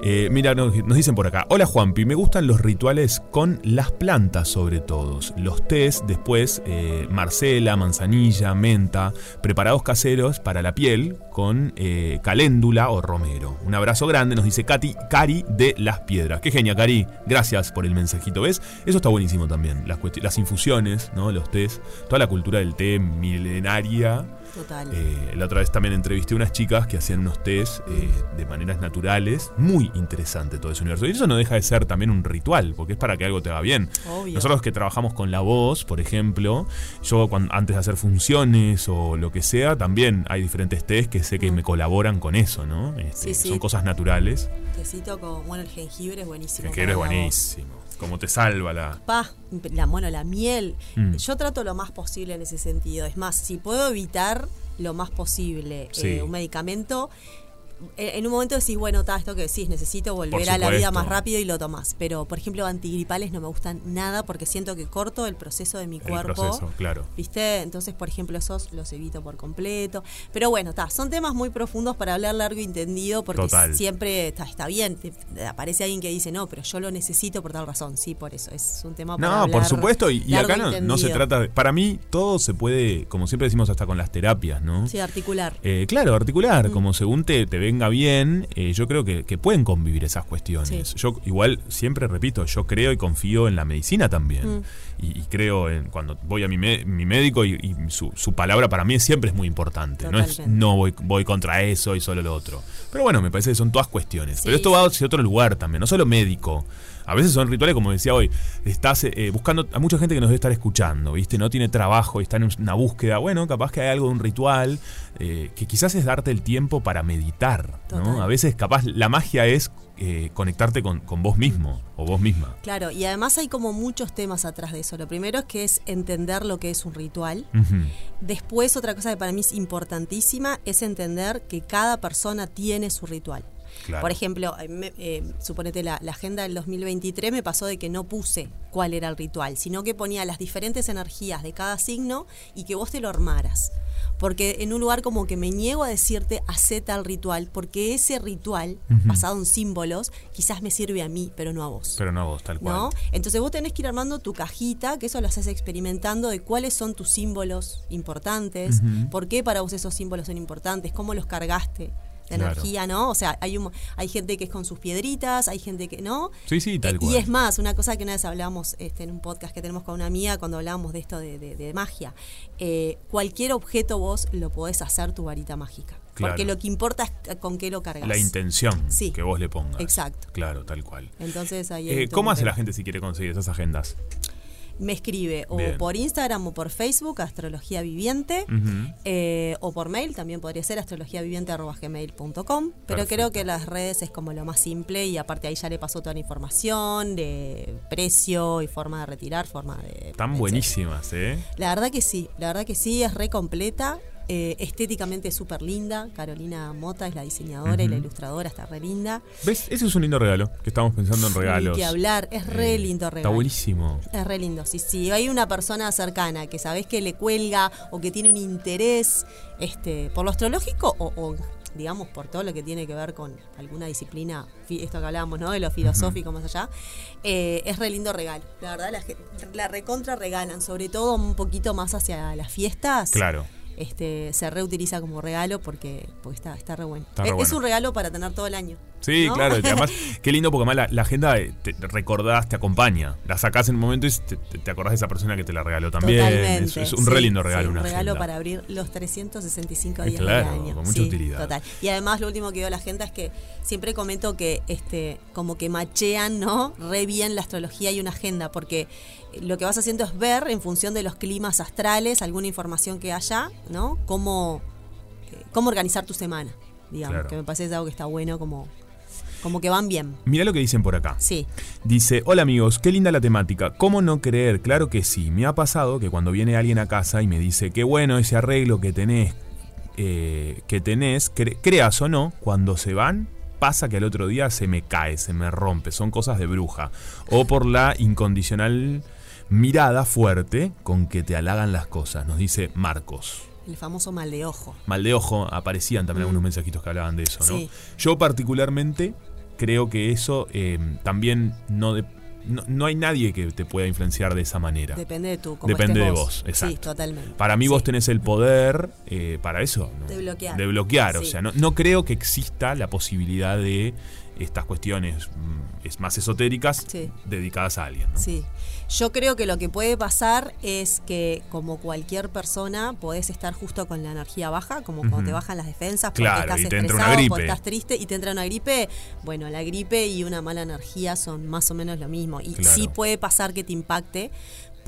Eh, mira, nos, dicen por acá, hola Juanpi, me gustan los rituales con las plantas sobre todo, los tés, después eh, marcela, manzanilla, menta, preparados caseros para la piel con eh, caléndula o romero. Un abrazo grande, nos dice Katy, Cari de Las Piedras. Qué genia, Cari, gracias por el mensajito, ¿ves? Eso está buenísimo también, las infusiones, ¿no? Los tés, toda la cultura del té milenaria Total. Eh, la otra vez también entrevisté unas chicas que hacían unos test eh, de maneras naturales. Muy interesante todo ese universo. Y eso no deja de ser también un ritual, porque es para que algo te va bien. Obvio. Nosotros que trabajamos con la voz, por ejemplo, yo cuando, antes de hacer funciones o lo que sea, también hay diferentes test que sé que me colaboran con eso, ¿no? Este. Sí, sí. Son cosas naturales. Tecito con, bueno, el jengibre es buenísimo. El la voz. buenísimo. Como te salva la. Pa, la, bueno, la miel. Mm. Yo trato lo más posible en ese sentido. Es más, si puedo evitar lo más posible Sí. eh, un medicamento, en un momento decís, bueno, está esto que decís, necesito volver a la vida más rápido y lo tomás. Pero, por ejemplo, antigripales no me gustan nada porque siento que corto el proceso de mi El cuerpo. proceso, claro. ¿Viste? Entonces, por ejemplo, esos los evito por completo. Pero bueno, está, son temas muy profundos para hablar largo y entendido porque Total. siempre está, está bien. te- te aparece alguien que dice, no, pero yo lo necesito por tal razón. Sí, por eso. Es un tema para No, por supuesto, y, y acá no, no se trata de. Para mí, todo se puede, como siempre decimos, hasta con las terapias, ¿no? Sí, articular. Eh, claro, articular, Mm. como según te, te venga bien, eh, yo creo que, que pueden convivir esas cuestiones. Sí. Yo igual, siempre repito, yo creo y confío en la medicina también. Mm. Y, y creo en cuando voy a mi, me- mi médico y, y su, su palabra para mí siempre es muy importante. No es no voy, voy contra eso y solo lo otro. Pero bueno, me parece que son todas cuestiones. Sí, Pero esto va hacia otro lugar también, no solo médico. A veces son rituales, como decía hoy, estás eh, buscando a mucha gente que nos debe estar escuchando, ¿viste? No tiene trabajo y está en una búsqueda. Bueno, capaz que hay algo de un ritual eh, que quizás es darte el tiempo para meditar, ¿no? Total. A veces, capaz, la magia es eh, conectarte con, con vos mismo o vos misma. Claro, y además hay como muchos temas atrás de eso. Lo primero es que es entender lo que es un ritual. Después, otra cosa que para mí es importantísima es entender que cada persona tiene su ritual. Claro. Por ejemplo, me- eh, suponete la, la agenda del 2023 me pasó de que no puse cuál era el ritual, sino que ponía las diferentes energías de cada signo y que vos te lo armaras. Porque en un lugar como que me niego a decirte hacé tal ritual, porque ese ritual, basado en símbolos, quizás me sirve a mí, pero no a vos. Pero no a vos, tal cual. ¿No? Entonces vos tenés que ir armando tu cajita, que eso lo haces experimentando de cuáles son tus símbolos importantes, por qué para vos esos símbolos son importantes, cómo los cargaste Claro. energía, ¿no? O sea, hay un, hay gente que es con sus piedritas, hay gente que no. Sí, sí, tal Eh, cual. Y es más, una cosa que una vez hablábamos este, en un podcast que tenemos con una amiga cuando hablábamos de esto de, de- de magia. Eh, cualquier objeto vos lo podés hacer tu varita mágica. Claro. Porque lo que importa es con qué lo cargas. La intención Sí. que vos le pongas. Exacto. Claro, tal cual. Entonces ahí Eh, ¿Cómo hace la gente si quiere conseguir esas agendas? Me escribe o Bien. por Instagram o por Facebook, Astrología Viviente, eh, o por mail, también podría ser astrologiaviviente.gmail.com, pero creo que las redes es como lo más simple y aparte ahí ya le pasó toda la información de precio y forma de retirar, forma de... Están etcétera. buenísimas, ¿eh? La verdad que sí, la verdad que sí, es re completa. Eh, estéticamente súper linda. Carolina Mota es la diseñadora y la ilustradora, está re linda. ¿Ves? Ese es un lindo regalo, que estamos pensando en regalos. Ni que hablar, es re Eh, lindo regalo. Está buenísimo. Es re lindo, sí, sí. Hay una persona cercana que sabés que le cuelga o que tiene un interés este, por lo astrológico o, o, digamos, por todo lo que tiene que ver con alguna disciplina, esto que hablábamos, ¿no? De lo filosófico más allá. eh, es re lindo regalo. La verdad, la, la recontra regalan, sobre todo un poquito más hacia las fiestas. Claro. Este, se reutiliza como regalo porque, porque está, está re bueno. Está re es, bueno. un regalo para tener todo el año. Sí, ¿no? claro. Y además, qué lindo porque además la, la agenda eh, te recordás, te acompaña. La sacás en un momento y te, te- acordás de esa persona que te la regaló también. Es, es un sí, re lindo regalo, sí, una un regalo agenda. para abrir los 365 Eh, días claro, del año. con mucha Sí, utilidad. Total. Y además lo último que veo la agenda es que siempre comento que este como que machean, ¿no? Re bien la astrología y una agenda, porque lo que vas haciendo es ver en función de los climas astrales, alguna información que haya, ¿no? Cómo, eh, cómo organizar tu semana, digamos, Claro. que me parece algo que está bueno como, como que van bien. Mirá lo que dicen por acá. Sí. Dice, hola amigos, qué linda la temática. ¿Cómo no creer? Claro que sí. Me ha pasado que cuando viene alguien a casa y me dice, qué bueno ese arreglo que tenés, eh, que tenés, cre- creas o no, cuando se van, pasa que al otro día se me cae, se me rompe. Son cosas de bruja. O por la incondicional mirada fuerte con que te halagan las cosas, nos dice Marcos. El famoso mal de ojo. Mal de ojo, aparecían también algunos mensajitos que hablaban de eso, ¿no? Sí. Yo particularmente creo que eso eh, también no, de- no, no hay nadie que te pueda influenciar de esa manera. Depende de tú. cómo Depende de vos, exacto. Sí, totalmente. Para mí Sí. vos tenés el poder eh, para eso. ¿no? De bloquear. De bloquear, o sea, no, no creo que exista la posibilidad de estas cuestiones mm, es más esotéricas Sí. dedicadas a alguien. ¿no? Sí. Yo creo que lo que puede pasar es que, como cualquier persona, podés estar justo con la energía baja, como cuando te bajan las defensas, porque Claro, estás estresado, porque estás triste y te entra una gripe. Bueno, la gripe y una mala energía son más o menos lo mismo. Y Claro. sí puede pasar que te impacte.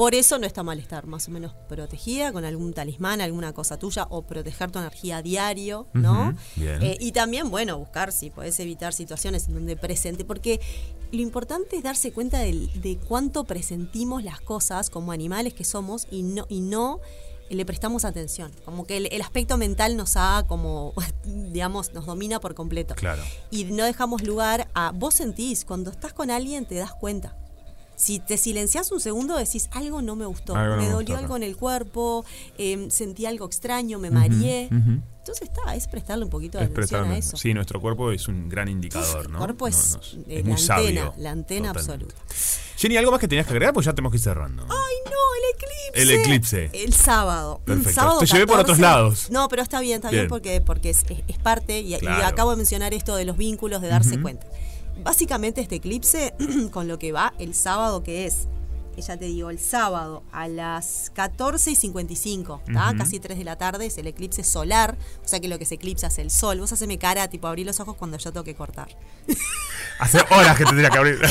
Por eso no está mal estar más o menos protegida con algún talismán, alguna cosa tuya, o proteger tu energía a diario, ¿no? Eh, y también, bueno, buscar si podés evitar situaciones en donde presente, porque lo importante es darse cuenta de, cuánto presentimos las cosas como animales que somos y no, y no le prestamos atención. Como que el, el aspecto mental nos ha como, digamos, nos domina por completo. Claro. Y no dejamos lugar a, vos sentís, cuando estás con alguien te das cuenta. Si te silencias un segundo decís, algo no me gustó, Algo no me dolió algo en el cuerpo, eh, sentí algo extraño, me mareé. Entonces está, es prestarle un poquito de Es atención a eso. Sí, nuestro cuerpo es un gran indicador, ¿no? El cuerpo No, es, nos- eh, es la muy antena, sabio. la antena Totalmente. absoluta. Jenny, ¿algo más que tenías que agregar? Pues ya tenemos que ir cerrando. ¡Ay, no! El eclipse. El eclipse. El sábado. Perfecto. Sábado Te llevé por 14. otros lados. No, pero está bien, está bien, Bien. porque, porque es, es- parte y, acabo de mencionar esto de los vínculos, de darse cuenta. Básicamente este eclipse, con lo que va el sábado, que es, que ya te digo, el sábado a las 14 y 55, ¿tá? Ujú. casi 3 de la tarde, es el eclipse solar, o sea que lo que se eclipsa es el sol. Vos haceme cara, tipo abrí los ojos cuando yo toque cortar. Hace horas que tendría que abrir.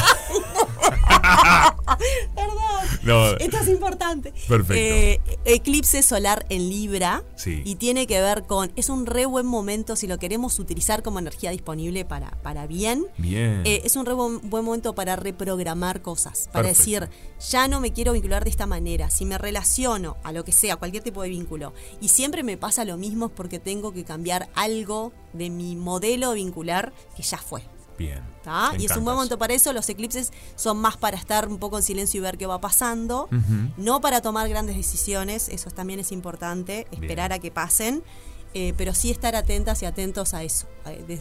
Perdón. No. Esto es importante. Perfecto. Eh, eclipse solar en Libra. Sí. Y tiene que ver con. Es un re buen momento si lo queremos utilizar como energía disponible para, para bien. Bien. Eh, es un re buen, buen momento para reprogramar cosas. Para Perfecto. decir, ya no me quiero vincular de esta manera. Si me relaciono a lo que sea, cualquier tipo de vínculo, y siempre me pasa lo mismo es porque tengo que cambiar algo de mi modelo vincular que ya fue. Bien. Y es un buen momento para eso. Los eclipses son más para estar un poco en silencio y ver qué va pasando. No para tomar grandes decisiones, eso también es importante, esperar a que pasen, eh, pero sí estar atentas y atentos a eso,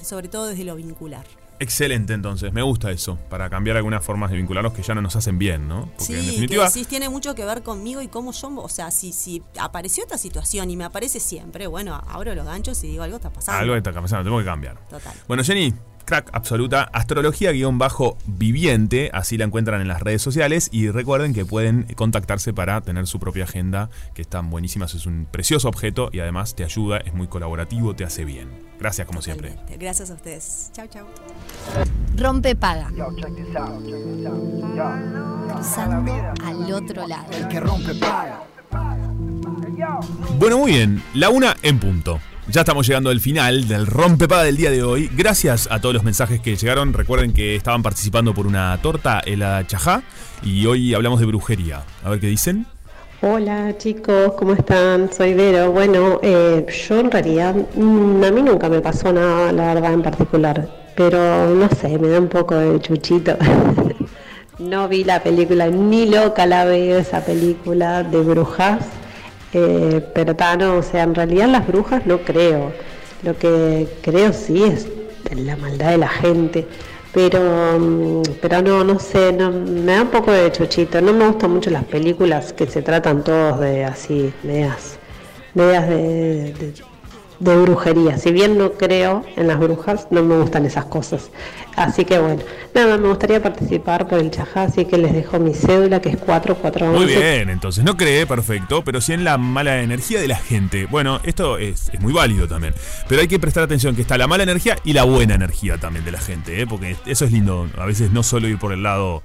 sobre todo desde lo vincular. Excelente, entonces. Me gusta eso. Para cambiar algunas formas de vincularnos que ya no nos hacen bien, ¿no? Porque Sí, en que definitiva. decís, tiene mucho que ver conmigo y cómo yo, o sea, si, si apareció esta situación y me aparece siempre, bueno, abro los ganchos y digo algo está pasando. Algo está pasando, tengo que cambiar. Total. Bueno, Jenny, crack absoluta, astrología-viviente, así la encuentran en las redes sociales y recuerden que pueden contactarse para tener su propia agenda, que están buenísimas, es un precioso objeto y además te ayuda, es muy colaborativo, te hace bien. Gracias como siempre. Gracias a ustedes. Chao, chao. Rompe paga. Cruzando al otro lado. Bueno, muy bien, la una en punto. Ya estamos llegando al final del rompepada del día de hoy. Gracias a todos los mensajes que llegaron. Recuerden que estaban participando por una torta helada chajá y hoy hablamos de brujería. A ver qué dicen. Hola chicos, ¿cómo están? Soy Vero. Bueno, eh, yo en realidad mm, a mí nunca me pasó nada, la verdad, en particular. Pero no sé, me da un poco de chuchito. no vi la película, ni loca la veo esa película de brujas. Eh, pero ta, no, o sea, en realidad las brujas no creo. Lo que creo sí es la maldad de la gente. Pero, mm, pero no, no sé, no, me da un poco de chochito. No me gustan mucho las películas que se tratan todos de así, medias, medias de, de brujería. Si bien no creo en las brujas, no me gustan esas cosas. Así que bueno, nada, me gustaría participar por el chajá, así que les dejo mi cédula que es 4411. Muy bien, entonces no cree, perfecto, pero sí en la mala energía de la gente. Bueno, esto es, es muy válido también. Pero hay que prestar atención que está la mala energía y la buena energía también de la gente, ¿eh? porque eso es lindo. A veces no solo ir por el lado.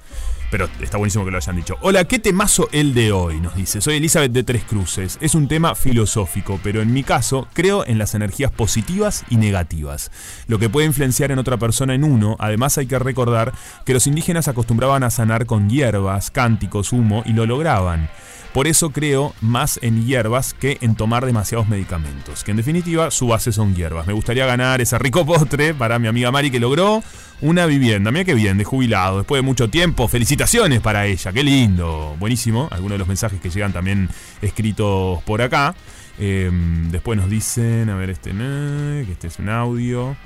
Pero está buenísimo que lo hayan dicho. Hola, ¿qué temazo el de hoy? Nos dice. Soy Elizabeth de Tres Cruces. Es un tema filosófico, pero en mi caso creo en las energías positivas y negativas. Lo que puede influenciar en otra persona en uno. Además hay que recordar que los indígenas acostumbraban a sanar con hierbas, cánticos, humo y lo lograban. Por eso creo más en hierbas que en tomar demasiados medicamentos, que en definitiva su base son hierbas. Me gustaría ganar ese rico postre para mi amiga Mari que logró una vivienda. Mira qué bien, de jubilado, después de mucho tiempo. Felicitaciones para ella, qué lindo. Buenísimo. Algunos de los mensajes que llegan también escritos por acá. Eh, después nos dicen, a ver, este, no, que este es un audio.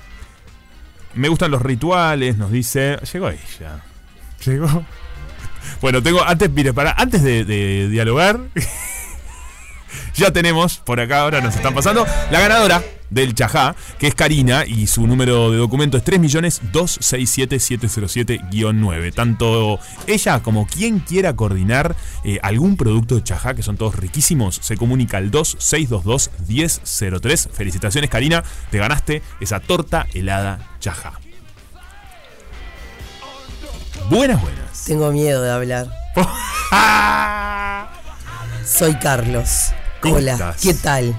Me gustan los rituales, nos dice. Llegó ella. Llegó. Bueno, tengo antes, mire, para antes de, dialogar, ya tenemos por acá ahora nos están pasando la ganadora del Chajá, que es Karina y su número de documento es 3.267.707-9. Tanto ella como quien quiera coordinar eh, algún producto de Chajá, que son todos riquísimos, se comunica al 2622-1003. Felicitaciones Karina, te ganaste esa torta helada Chajá. Buenas, buenas. Tengo miedo de hablar. Soy Carlos. ¿Cómo Hola, estás? ¿qué tal?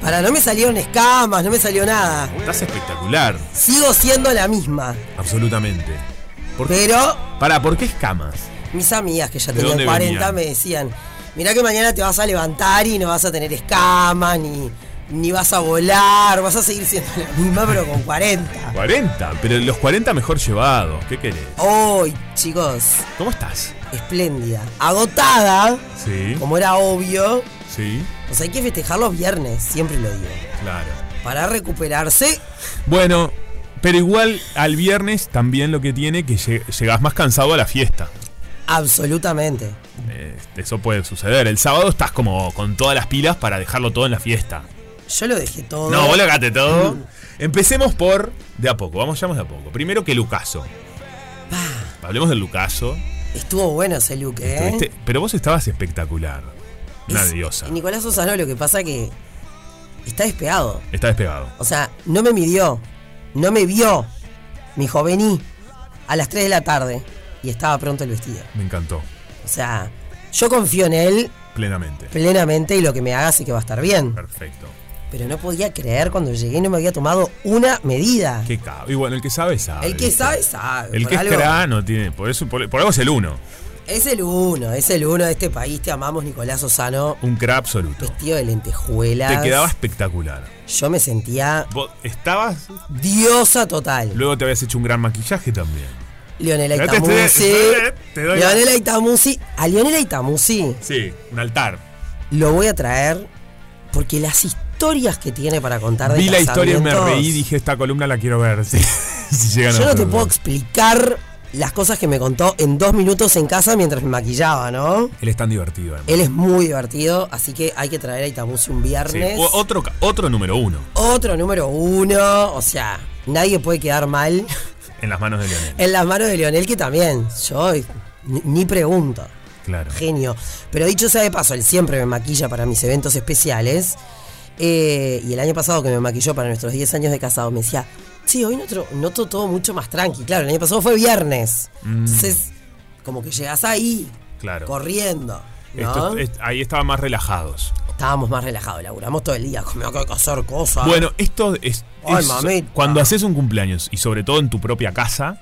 Para, no me salieron escamas, no me salió nada. Estás espectacular, Sigo siendo la misma. absolutamente. ¿Por qué? Pero Para, ¿por qué escamas? mis amigas que ya ¿De tenían dónde 40 venían? me decían, mirá que mañana te vas a levantar y no vas a tener escamas, ni, ni vas a volar, vas a seguir siendo la misma, pero con 40. 40, pero los 40 mejor llevados. ¿Qué querés? Hoy, chicos, ¿Cómo estás? espléndida. Agotada, Sí, como era obvio. sí, O sea, hay que festejar los viernes, siempre lo digo. claro. Para recuperarse, Bueno, pero igual al viernes también lo que tiene que lle- llegás más cansado a la fiesta. absolutamente. Eh, eso puede suceder. El sábado estás como con todas las pilas para dejarlo todo en la fiesta. Yo lo dejé todo. No, vos lo dejaste todo. Empecemos por de a poco, vamos, vamos de a poco. Primero que Lucaso. Hablemos del Lucaso. Estuvo bueno ese look, ¿eh? Estuviste- pero vos estabas espectacular. Una Es- diosa. Nicolás Susano lo que pasa que está despegado. Está despegado. O sea, no me midió, no me vio. Mi vení a las 3 de la tarde y estaba pronto el vestido. Me encantó. O sea, yo confío en él Plenamente. plenamente y lo que me haga sé que va a estar bien. Perfecto. Pero no podía creer cuando llegué no me había tomado una medida. Qué cabo. Y bueno, el que sabe, sabe. El que sabe, sabe. El Por que es algo- cra no tiene. Por eso, por, por algo es el uno. Es el uno, es el uno de este país. Te amamos, Nicolás Osano. Un cra absoluto. Vestido de lentejuelas. Te quedaba espectacular. Yo me sentía Vos estabas. diosa total. Luego te habías hecho un gran maquillaje también. Leonela Itamusi. la- Leonela Itamusi. A Leonela Itamusi Sí, un altar. lo voy a traer porque las historias que tiene para contar de Vi la historia y me reí y dije, esta columna la quiero ver. Sí, si llegan a Yo no te puedo explicar las cosas que me contó en dos minutos en casa mientras me maquillaba, ¿no? Él es tan divertido. además. Él es muy divertido, así que hay que traer a Itamusi un Sí, viernes. o- otro, número uno Otro número uno, o sea, nadie puede quedar mal en las manos de Leonel. en las manos de Leonel, que también, yo ni, ni pregunto. Claro. Genio. Pero dicho sea de paso, él siempre me maquilla para mis eventos especiales. Eh, y el año pasado que me maquilló para nuestros 10 años de casado, me decía, sí, hoy noto, noto todo mucho más tranqui. Claro, el año pasado fue viernes. Mm. Entonces, como que llegas ahí, Claro. corriendo. ¿no? Esto- est- ahí estaban más relajados. Estábamos más relajados, laburamos todo el día, como que hacer cosas. Bueno, esto es, Ay, es- cuando haces un cumpleaños y sobre todo en tu propia casa,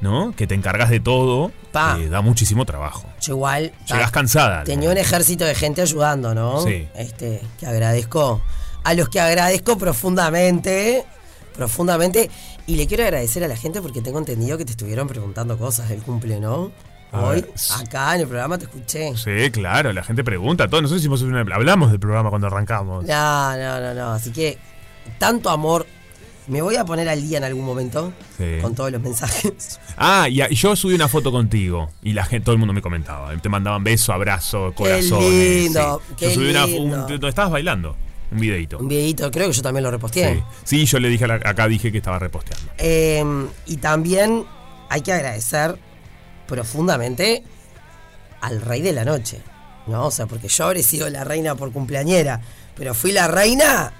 ¿no? Que te encargas de todo, Pa. eh, da muchísimo trabajo. Yo igual. Llegás ta, cansada. Tenía un ejército de gente ayudando, ¿no? Sí. Este, que agradezco. A los que agradezco profundamente. Profundamente. Y le quiero agradecer a la gente porque tengo entendido que te estuvieron preguntando cosas del cumple, ¿no? A Hoy, ver. acá en el programa te escuché. Sí, claro, la gente pregunta. Todos nosotros hicimos una- hablamos del programa cuando arrancamos. No, no, no, no. Así que, tanto amor. Me voy a poner al día en algún momento Sí. con todos los mensajes. Ah, y, y yo subí una foto contigo y la gente, todo el mundo me comentaba. Te mandaban beso, abrazo, corazones. lindo, sí. qué yo subí una, un- lindo. estabas bailando, un videito. Un videito, creo que yo también lo reposteé. Sí. Sí, yo le dije la- acá dije que estaba reposteando. Eh, y también hay que agradecer profundamente al rey de la noche. ¿No? O sea, porque yo habré sido la reina por cumpleañera, pero fui la reina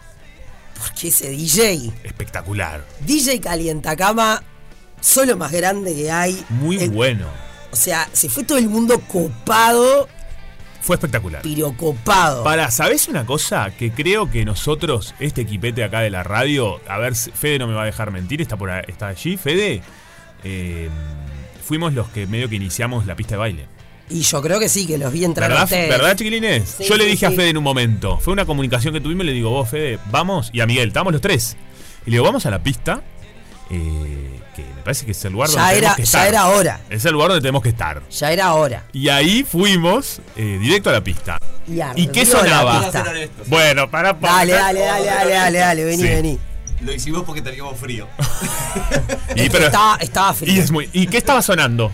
porque ese DJ, Espectacular. DJ Calientacama, solo más grande que hay. Muy El- bueno. O sea, se fue todo el mundo copado, Fue espectacular. pirocopado. Para, ¿sabés una cosa? Que creo que nosotros, este equipete acá de la radio, a ver, Fede no me va a dejar mentir, está por está allí, Fede. eh, fuimos los que medio que iniciamos la pista de baile. Y yo creo que sí, que los vi entrar a ¿Verdad, ustedes. ¿verdad chiquilines? Sí, Yo le sí, dije a. Fede en un momento, fue una comunicación que tuvimos, le digo, vos Fede, vamos, y a Miguel, estamos los tres. Y le digo, vamos a la pista, eh, que me parece que es el lugar Ya donde era- tenemos que ya estar. era hora. Es el lugar donde tenemos que estar. Ya era hora. Y ahí fuimos eh, directo a la pista. Y, ¿Y qué sonaba? pista. Bueno, para, para. Dale, dale, dale, dale, dale, dale, vení, Sí. vení. Lo hicimos porque teníamos frío. Y, pero- estaba, estaba frío. y es muy- ¿y qué estaba sonando?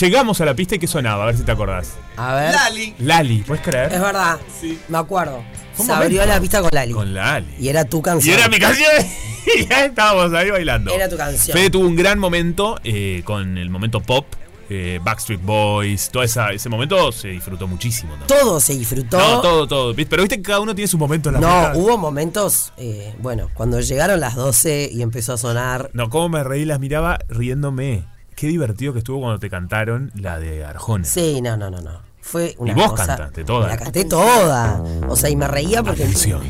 Llegamos a la pista y ¿qué sonaba? A ver si te acordás. A ver. Lali. Lali, ¿puedes creer? Es verdad. Sí. Me acuerdo. Se abrió la pista con Lali. Con Lali. Y era tu Y canción. era mi canción. y ya estábamos ahí bailando. Era tu canción. Fede tuvo un gran momento eh, con el momento pop. eh, Backstreet Boys, todo esa, ese momento se disfrutó muchísimo. ¿no? Todo se disfrutó. No, todo, todo. Pero viste que cada uno tiene su momento en la No, hubo momentos, eh, bueno, cuando llegaron las 12 y empezó a sonar. No, cómo me reí, las miraba riéndome. Qué divertido que estuvo cuando te cantaron la de Arjona. Sí, no, no, no, no. Fue una Y vos cosa- cantaste toda. La canté toda. O sea, y me reía porque, Atención.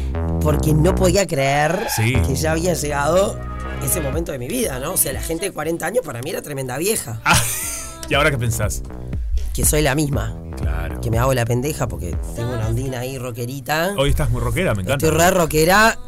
porque no podía creer Sí. que ya había llegado ese momento de mi vida, ¿no? O sea, la gente de 40 años para mí era tremenda vieja. Ah, ¿Y ahora qué pensás? Que soy la misma. Claro. Que me hago la pendeja porque tengo una ondina ahí rockerita. Hoy estás muy rockera, me encanta. Estoy re rockera,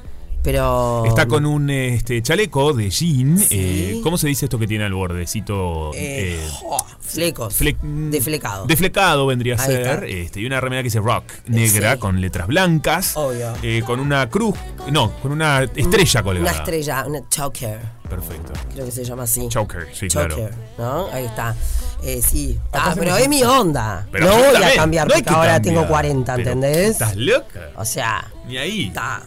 pero. Está con un este, chaleco de jean. eh, ¿Cómo se dice esto que tiene al bordecito? Eh, eh, oh, flecos. Flec- Deflecado. Deflecado vendría a Ahí ser. Este, y una remera que dice rock, negra, Sí. con letras blancas. Obvio. con una cruz. No, con una estrella colgada. Una estrella, una choker. Perfecto. Creo que se llama así. Choker, sí, Choker, claro. ¿no? Ahí está. Eh, sí. Ah, pero es mi onda. Pero no voy a cambiar no porque que ahora cambiar. tengo 40, Pero, ¿entendés? ¿Estás loca? O sea, Ni ahí. está.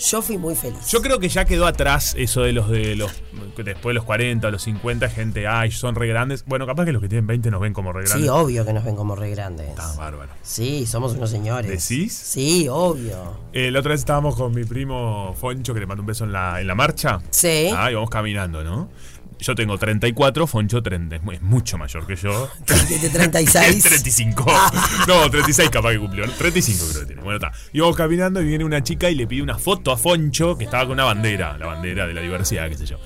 Yo fui muy feliz. Yo creo que ya quedó atrás eso de los de los después de los 40, los 50, gente, ay, son re grandes. Bueno, capaz que los que tienen 20 nos ven como re grandes. Sí, obvio que nos ven como re grandes. Está bárbaro. Sí, somos unos señores. ¿Decís? Sí, obvio. Eh, la otra vez estábamos con mi primo Foncho, que le mandó un beso en la, en la marcha. Sí. Ah, íbamos caminando, ¿no? Yo tengo 34, Foncho 30, es mu- es mucho mayor que yo. De 36. 35. No, 36 capaz que cumplió. ¿no? 35 creo que tiene. Bueno, está. Íbamos caminando y viene una chica y le pide una foto a Foncho que estaba con una bandera, la bandera de la diversidad, qué sé yo.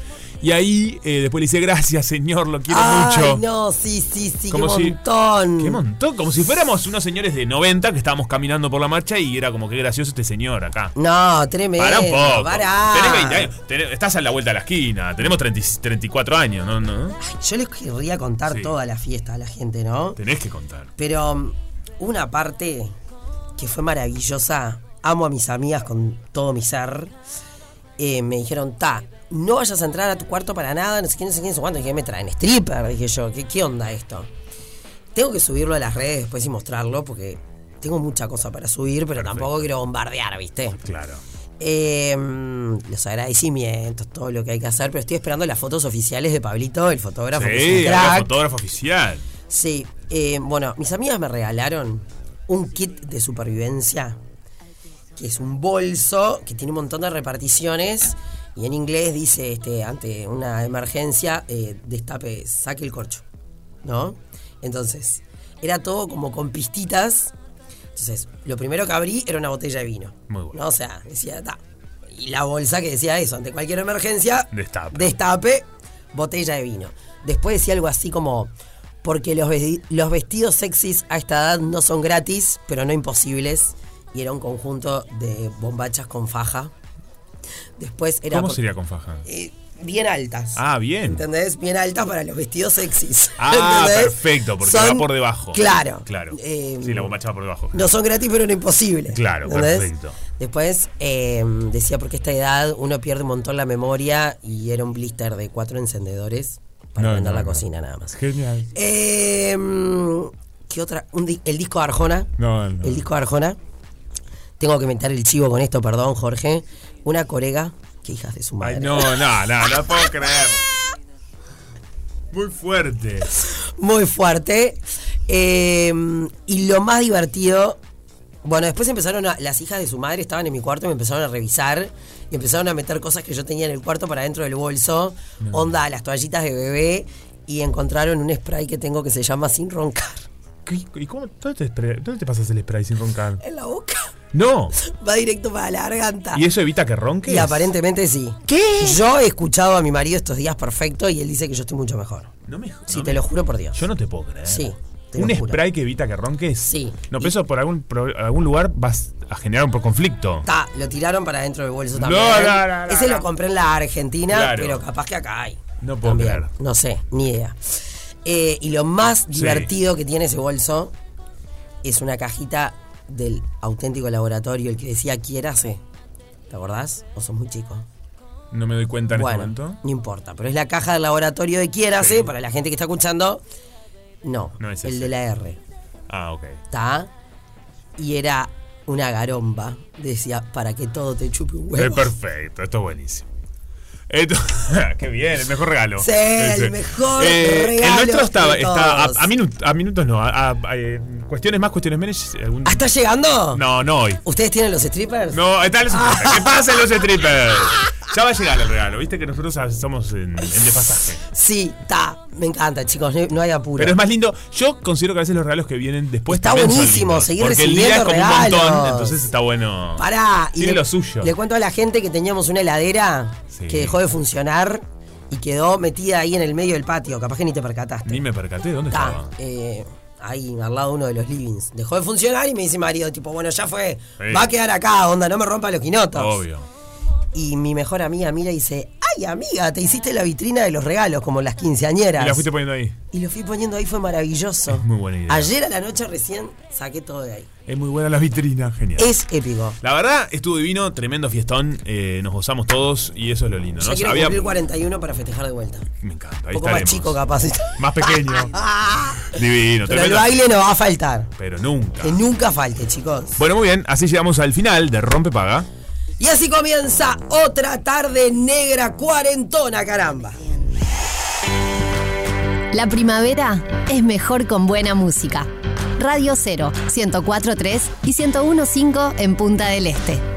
Y ahí eh, después le dice, gracias señor, lo quiero Ay, mucho. no, sí, sí, sí, Como qué si- montón. Qué montón, como si fuéramos unos señores de 90 que estábamos caminando por la marcha y era como que gracioso este señor acá. No, tremendo. Para un poco. pará. Tenés 20 años. tenés- estás a la vuelta de la esquina. Tenemos 30 y- 34 años, ¿no? ¿no? Yo les querría contar Sí. toda la fiesta a la gente, ¿no? Tenés que contar. Pero um, una parte que fue maravillosa, amo a mis amigas con todo mi ser, eh, me dijeron, ta, no vayas a entrar a tu cuarto para nada, no sé qué, no sé qué, no sé cuánto. Dije, me traen stripper, dije yo, ¿qué, qué onda esto? Tengo que subirlo a las redes después y mostrarlo porque tengo mucha cosa para subir, pero tampoco quiero bombardear, ¿viste? Claro. Eh, los agradecimientos, todo lo que hay que hacer, pero estoy esperando las fotos oficiales de Pablito, el fotógrafo. que es un Sí, crack. el fotógrafo oficial. Sí, eh, bueno, mis amigas me regalaron un kit de supervivencia, que es un bolso que tiene un montón de reparticiones y en inglés dice, este, ante una emergencia, eh, destape, saque el corcho, ¿no? Entonces, era todo como con pistitas. Entonces, lo primero que abrí era una botella de vino. Muy bueno. ¿no? O sea, decía, ta. Y la bolsa que decía eso, ante cualquier emergencia, Destape. destape, botella de vino. Después decía algo así como, porque los, los vestidos sexys a esta edad no son gratis, pero no imposibles. Y era un conjunto de bombachas con faja. Después era... ¿Cómo sería con faja? eh, bien altas. Ah, bien. ¿Entendés? Bien altas para los vestidos sexys. Ah, ¿entendés? perfecto, porque Son- va por debajo. Claro. Claro. Eh, sí, la bombacha va por debajo. No son gratis, pero no imposibles. Claro, ¿entendés? perfecto. Después eh, decía, porque a esta edad uno pierde un montón la memoria y era un blister de cuatro encendedores para No, prender no, la no. cocina nada más. Genial. Eh, ¿Qué otra? Un el disco de Arjona. No, no. El disco de Arjona. Tengo que meter el chivo con esto, perdón, Jorge. Una corega. Qué hijas de su madre. Ay, no, no, no, no puedo creer. Muy fuerte. Muy fuerte. Eh, y lo más divertido. Bueno, después empezaron a. Las hijas de su madre estaban en mi cuarto y me empezaron a revisar. Y empezaron a meter cosas que yo tenía en el cuarto para dentro del bolso. Onda, las toallitas de bebé. Y encontraron un spray que tengo que se llama Sin Roncar. ¿Qué- ¿Y cómo? ¿Dónde te, spray- dónde te pasas el spray sin roncar? En la boca. No. Va directo para la garganta. ¿Y eso evita que ronques? Y aparentemente sí. ¿Qué? Yo he escuchado a mi marido estos días perfecto y él dice que yo estoy mucho mejor. No me Sí, no te me- lo juro por Dios. Yo no te puedo creer. Sí, te lo ¿Un juro. spray que evita que ronques? Sí. No, pero eso por algún, pro- algún lugar vas a generar un por conflicto. Ta, lo tiraron para dentro del bolso también. no, no, no, Ese lo compré en la Argentina, Claro. pero capaz que acá hay. No puedo También. creer. No sé, ni idea. Eh, y lo más Sí. divertido que tiene ese bolso es una cajita del auténtico laboratorio, el que decía quiérase. ¿Te acordás? ¿O sos muy chico? No me doy cuenta en bueno, este momento. no importa, pero es la caja del laboratorio de quiérase, Sí. para la gente que está escuchando. No, No es el ese. de la R. Ah, ok. ¿Está? Y era una garomba. Decía, para que todo te chupe un Es huevo. perfecto, esto es buenísimo. Esto, qué bien, el mejor regalo. Sí, el mejor El regalo nuestro estaba, a, todos. a minut- a minutos no, a, a- a, eh, cuestiones más, cuestiones menos. algún- ¿Ah, está llegando? No, no hoy. ¿Ustedes tienen los strippers? No, están los strippers. ¿Qué pasa en los strippers? Ya va a llegar el regalo, viste que nosotros somos en, en desfasaje. Sí, está. Me encanta, chicos. No, no hay apuro. Pero es más lindo. Yo considero que a veces los regalos que vienen después Está buenísimo seguir Porque el día es recibiendo como un montón, regalos. entonces está bueno. Pará, y Tiene le, lo suyo. le cuento a la gente que teníamos una heladera Sí. que dejó de funcionar y quedó metida ahí en el medio del patio. Capaz que ni te percataste. Ni me percaté, ¿dónde Está, estaba? eh, ahí al lado de uno de los livings. Dejó de funcionar y me dice marido, tipo, bueno, ya fue. Sí. Va a quedar acá, onda, no me rompa los quinotos. Obvio. Y mi mejor amiga mira y dice, ay amiga, te hiciste la vitrina de los regalos, como las quinceañeras. Y la fuiste poniendo ahí. Y lo fui poniendo ahí, fue maravilloso. Es muy buena idea. Ayer a la noche recién saqué todo de ahí. Es muy buena la vitrina, genial. Es épico. La verdad, estuvo divino, tremendo fiestón, eh, nos gozamos todos y eso es lo lindo, ¿no? quiero Había- cumplir 41 para festejar de vuelta. Me encanta, Un ahí poco más chico capaz. Más pequeño. Divino, Pero el baile no va a faltar. Pero nunca. Que nunca falte, chicos. Bueno, muy bien, así llegamos al final de Rompe Paga. Y así comienza otra tarde negra cuarentona, caramba. La primavera es mejor con buena música. Radio 0, 104.3 y 101.5 en Punta del Este.